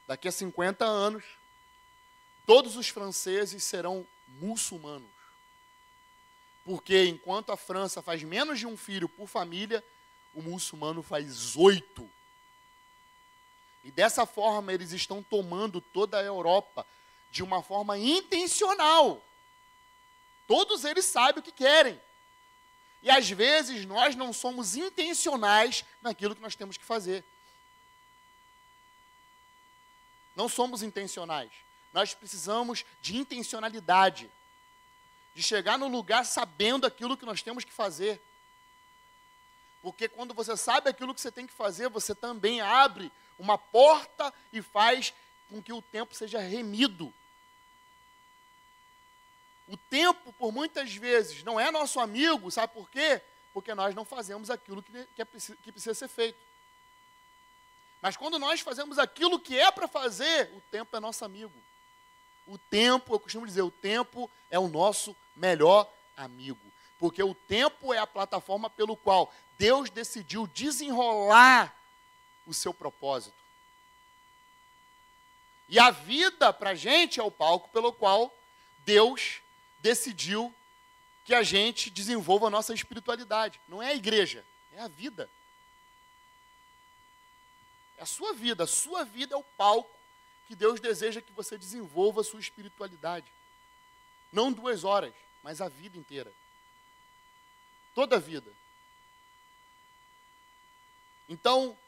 Daqui a 50 anos, todos os franceses serão muçulmanos. Porque enquanto a França faz menos de um filho por família, o muçulmano faz oito. E dessa forma eles estão tomando toda a Europa de uma forma intencional. Todos eles sabem o que querem. E às vezes nós não somos intencionais naquilo que nós temos que fazer. Não somos intencionais. Nós precisamos de intencionalidade. De chegar no lugar sabendo aquilo que nós temos que fazer. Porque quando você sabe aquilo que você tem que fazer, você também abre uma porta e faz com que o tempo seja remido. O tempo, por muitas vezes, não é nosso amigo, sabe por quê? Porque nós não fazemos aquilo que, é, que precisa ser feito. Mas quando nós fazemos aquilo que é para fazer, o tempo é nosso amigo. O tempo, eu costumo dizer, o tempo é o nosso melhor amigo. Porque o tempo é a plataforma pelo qual Deus decidiu desenrolar o seu propósito. E a vida para a gente é o palco pelo qual Deus decidiu que a gente desenvolva a nossa espiritualidade. Não é a igreja, é a vida. É a sua vida. A sua vida é o palco que Deus deseja que você desenvolva a sua espiritualidade. Não duas horas, mas a vida inteira. Toda a vida. Então,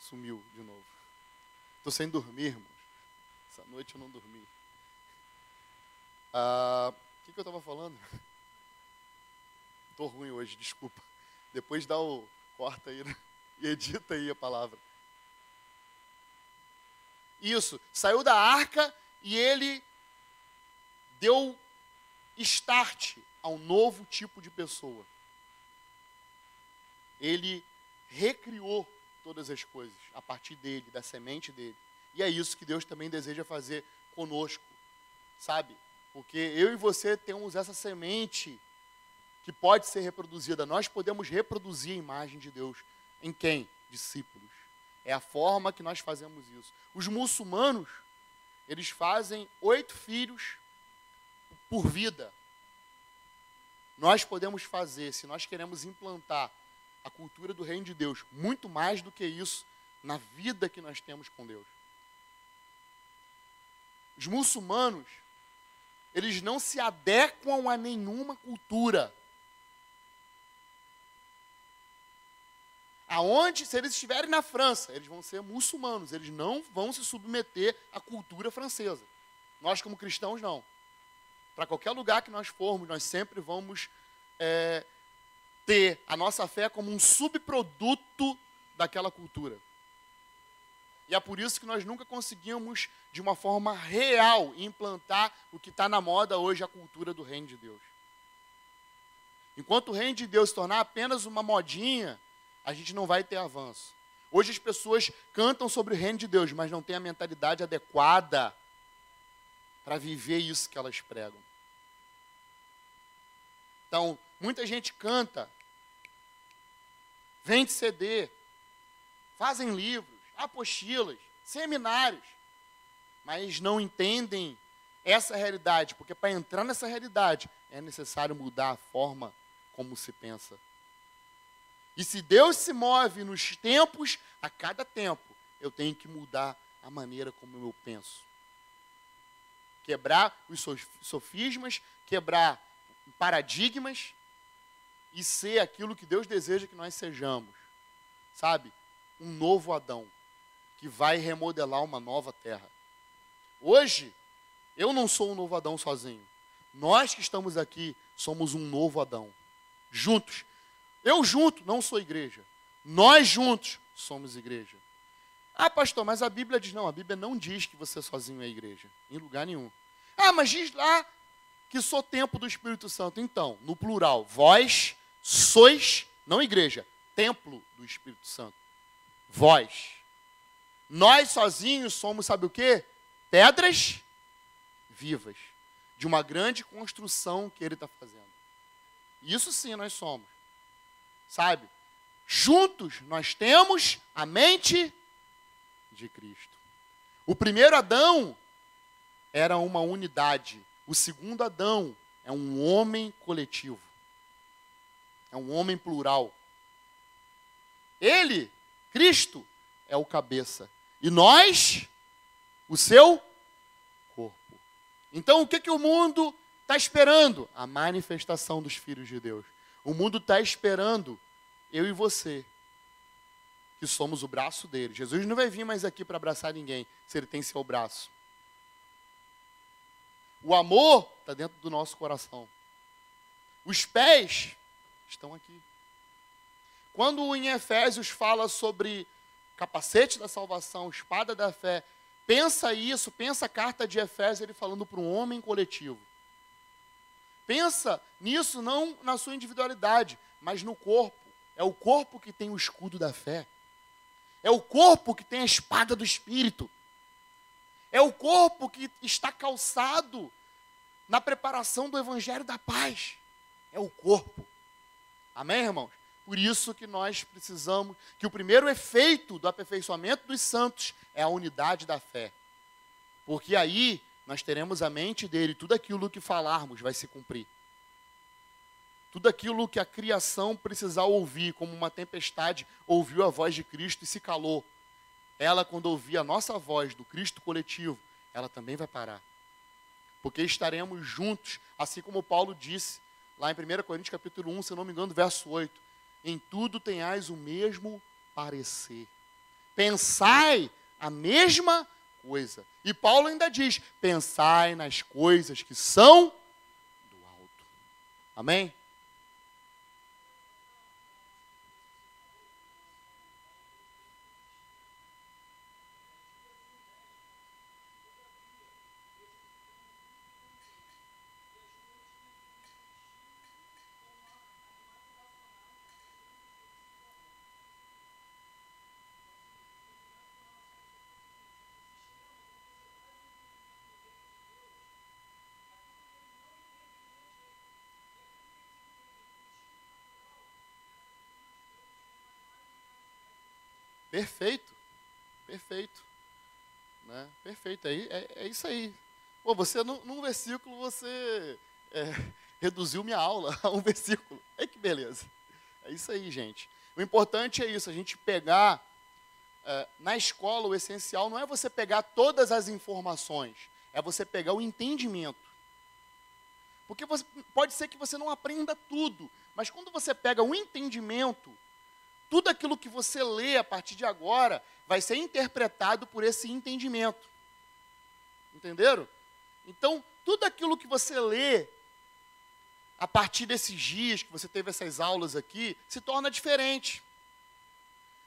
sumiu de novo. Estou sem dormir, irmãos. Essa noite eu não dormi. Ah, o que, que eu estava falando? Estou ruim hoje, desculpa. Depois dá o corta aí né? e edita aí a palavra. Isso, saiu da arca e ele deu start a um novo tipo de pessoa. Ele recriou todas as coisas a partir dele, da semente dele. E é isso que Deus também deseja fazer conosco, sabe? Porque eu e você temos essa semente que pode ser reproduzida. Nós podemos reproduzir a imagem de Deus em quem? Discípulos. É a forma que nós fazemos isso. Os muçulmanos, eles fazem oito filhos por vida. Nós podemos fazer, se nós queremos implantar a cultura do reino de Deus, muito mais do que isso na vida que nós temos com Deus. Os muçulmanos, eles não se adequam a nenhuma cultura. Aonde, se eles estiverem na França, eles vão ser muçulmanos, eles não vão se submeter à cultura francesa. Nós, como cristãos, não. Para qualquer lugar que nós formos, nós sempre vamos é, ter a nossa fé como um subproduto daquela cultura. E é por isso que nós nunca conseguimos, de uma forma real, implantar o que está na moda hoje, a cultura do reino de Deus. Enquanto o reino de Deus se tornar apenas uma modinha, a gente não vai ter avanço. Hoje as pessoas cantam sobre o reino de Deus, mas não têm a mentalidade adequada para viver isso que elas pregam. Então, muita gente canta vende CD, fazem livros, apostilas, seminários, mas não entendem essa realidade, porque para entrar nessa realidade é necessário mudar a forma como se pensa. E se Deus se move nos tempos, a cada tempo, eu tenho que mudar a maneira como eu penso. Quebrar os sofismas, quebrar paradigmas e ser aquilo que Deus deseja que nós sejamos. Sabe? Um novo Adão que vai remodelar uma nova terra. Hoje, eu não sou um novo Adão sozinho. Nós que estamos aqui somos um novo Adão. Juntos. Eu junto não sou igreja. Nós juntos somos igreja. Ah, pastor, mas a Bíblia diz não, a Bíblia não diz que você sozinho é igreja, em lugar nenhum. Ah, mas diz lá que sou templo do Espírito Santo. Então, no plural, vós sois, não igreja, templo do Espírito Santo. Vós. Nós sozinhos somos, sabe o quê? Pedras vivas de uma grande construção que ele está fazendo. Isso sim nós somos. Sabe? Juntos nós temos a mente de Cristo. O primeiro Adão era uma unidade. O segundo Adão é um homem coletivo. É um homem plural. Ele, Cristo, é o cabeça. E nós, o seu corpo. Então, o que, que o mundo está esperando? A manifestação dos filhos de Deus. O mundo está esperando eu e você, que somos o braço dele. Jesus não vai vir mais aqui para abraçar ninguém, se ele tem seu braço. O amor está dentro do nosso coração. Os pés estão aqui. Quando em Efésios fala sobre capacete da salvação, espada da fé, pensa isso, pensa a carta de Efésios ele falando para um homem coletivo. Pensa nisso não na sua individualidade, mas no corpo. É o corpo que tem o escudo da fé. É o corpo que tem a espada do espírito. É o corpo que está calçado na preparação do evangelho da paz. É o corpo. Amém, irmãos? Por isso que nós precisamos que o primeiro efeito do aperfeiçoamento dos santos é a unidade da fé. Porque aí nós teremos a mente dele, tudo aquilo que falarmos vai se cumprir. Tudo aquilo que a criação precisar ouvir, como uma tempestade ouviu a voz de Cristo e se calou. Ela, quando ouvir a nossa voz do Cristo coletivo, ela também vai parar. Porque estaremos juntos, assim como Paulo disse, lá em 1 Coríntios capítulo 1, se não me engano, verso 8. Em tudo tenhais o mesmo parecer. Pensai a mesma coisa. E Paulo ainda diz: pensai nas coisas que são do alto. Amém? Perfeito. Perfeito. Né? Perfeito. É, é, é isso aí. Pô, você, num, versículo, você é, <laughs> reduziu minha aula a um <laughs> versículo. É que beleza. É isso aí, gente. O importante é isso, a gente pegar. É, na escola, o essencial não é você pegar todas as informações, é você pegar o entendimento. Porque você, pode ser que você não aprenda tudo, mas quando você pega o entendimento, tudo aquilo que você lê a partir de agora vai ser interpretado por esse entendimento. Entenderam? Então, tudo aquilo que você lê a partir desses dias que você teve essas aulas aqui, se torna diferente.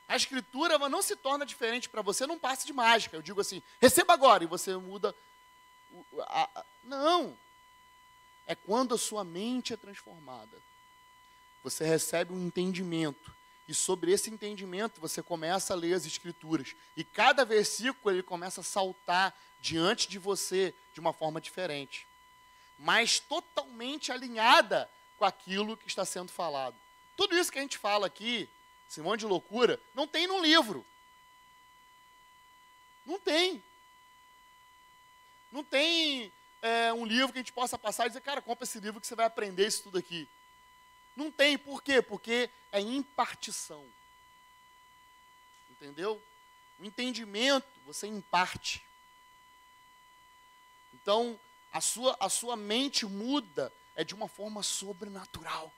A escritura não se torna diferente para você num passe de mágica. Eu digo assim, receba agora, e você muda. não. É quando a sua mente é transformada. Você recebe um entendimento. E sobre esse entendimento você começa a ler as escrituras. E cada versículo ele começa a saltar diante de você de uma forma diferente. Mas totalmente alinhada com aquilo que está sendo falado. Tudo isso que a gente fala aqui, esse monte de loucura, não tem no livro. Não tem. Não tem é, um livro que a gente possa passar e dizer, cara, compra esse livro que você vai aprender isso tudo aqui. Não tem, por quê? Porque é impartição. Entendeu? O entendimento você imparte. Então, a sua, a sua mente muda é de uma forma sobrenatural.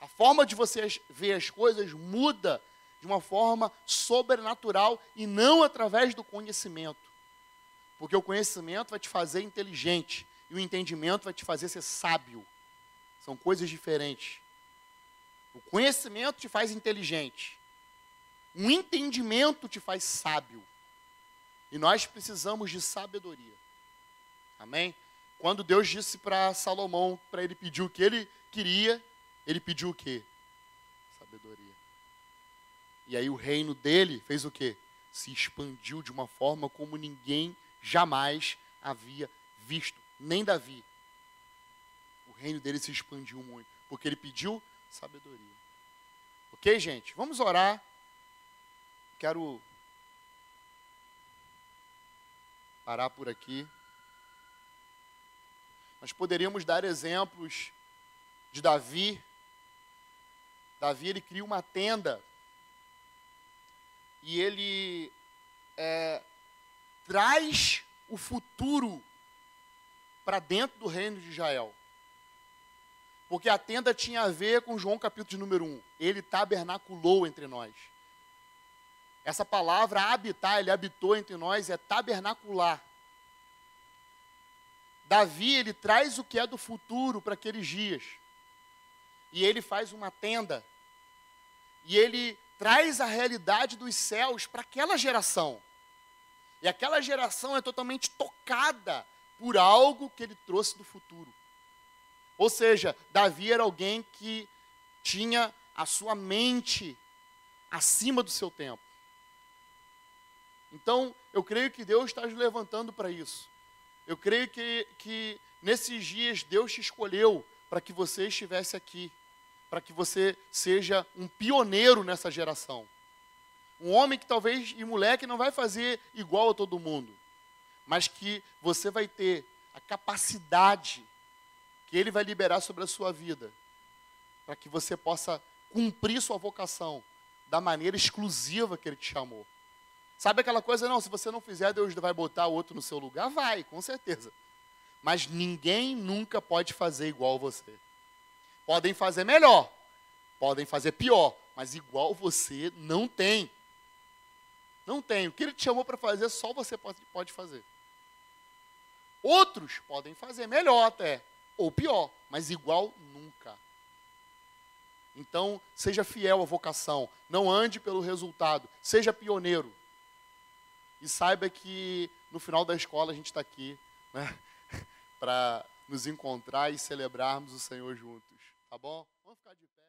A forma de você ver as coisas muda de uma forma sobrenatural e não através do conhecimento. Porque o conhecimento vai te fazer inteligente e o entendimento vai te fazer ser sábio. São coisas diferentes. O conhecimento te faz inteligente. O entendimento te faz sábio. E nós precisamos de sabedoria. Amém? Quando Deus disse para Salomão, para ele pedir o que ele queria, ele pediu o quê? Sabedoria. E aí o reino dele fez o quê? Se expandiu de uma forma como ninguém jamais havia visto, nem Davi. Reino dele se expandiu muito, porque ele pediu sabedoria. Ok, gente? Vamos orar. Quero parar por aqui. Nós poderíamos dar exemplos de Davi. Davi ele cria uma tenda e ele é, traz o futuro para dentro do reino de Israel. Porque a tenda tinha a ver com João capítulo de número 1. Ele tabernaculou entre nós. Essa palavra habitar, ele habitou entre nós, é tabernacular. Davi, ele traz o que é do futuro para aqueles dias. E ele faz uma tenda. E ele traz a realidade dos céus para aquela geração. E aquela geração é totalmente tocada por algo que ele trouxe do futuro. Ou seja, Davi era alguém que tinha a sua mente acima do seu tempo. Então, eu creio que Deus está nos levantando para isso. Eu creio que, que nesses dias Deus te escolheu para que você estivesse aqui para que você seja um pioneiro nessa geração. Um homem que talvez, e mulher que não vai fazer igual a todo mundo, mas que você vai ter a capacidade que ele vai liberar sobre a sua vida, para que você possa cumprir sua vocação da maneira exclusiva que ele te chamou. Sabe aquela coisa, não, se você não fizer, Deus vai botar outro no seu lugar? Vai, com certeza. Mas ninguém nunca pode fazer igual você. Podem fazer melhor, podem fazer pior, mas igual você não tem. Não tem. O que ele te chamou para fazer, só você pode fazer. Outros podem fazer melhor até, ou pior, mas igual nunca. Então, seja fiel à vocação, não ande pelo resultado, seja pioneiro. E saiba que no final da escola a gente está aqui né, <laughs> para nos encontrar e celebrarmos o Senhor juntos. Tá bom? Vamos ficar de pé.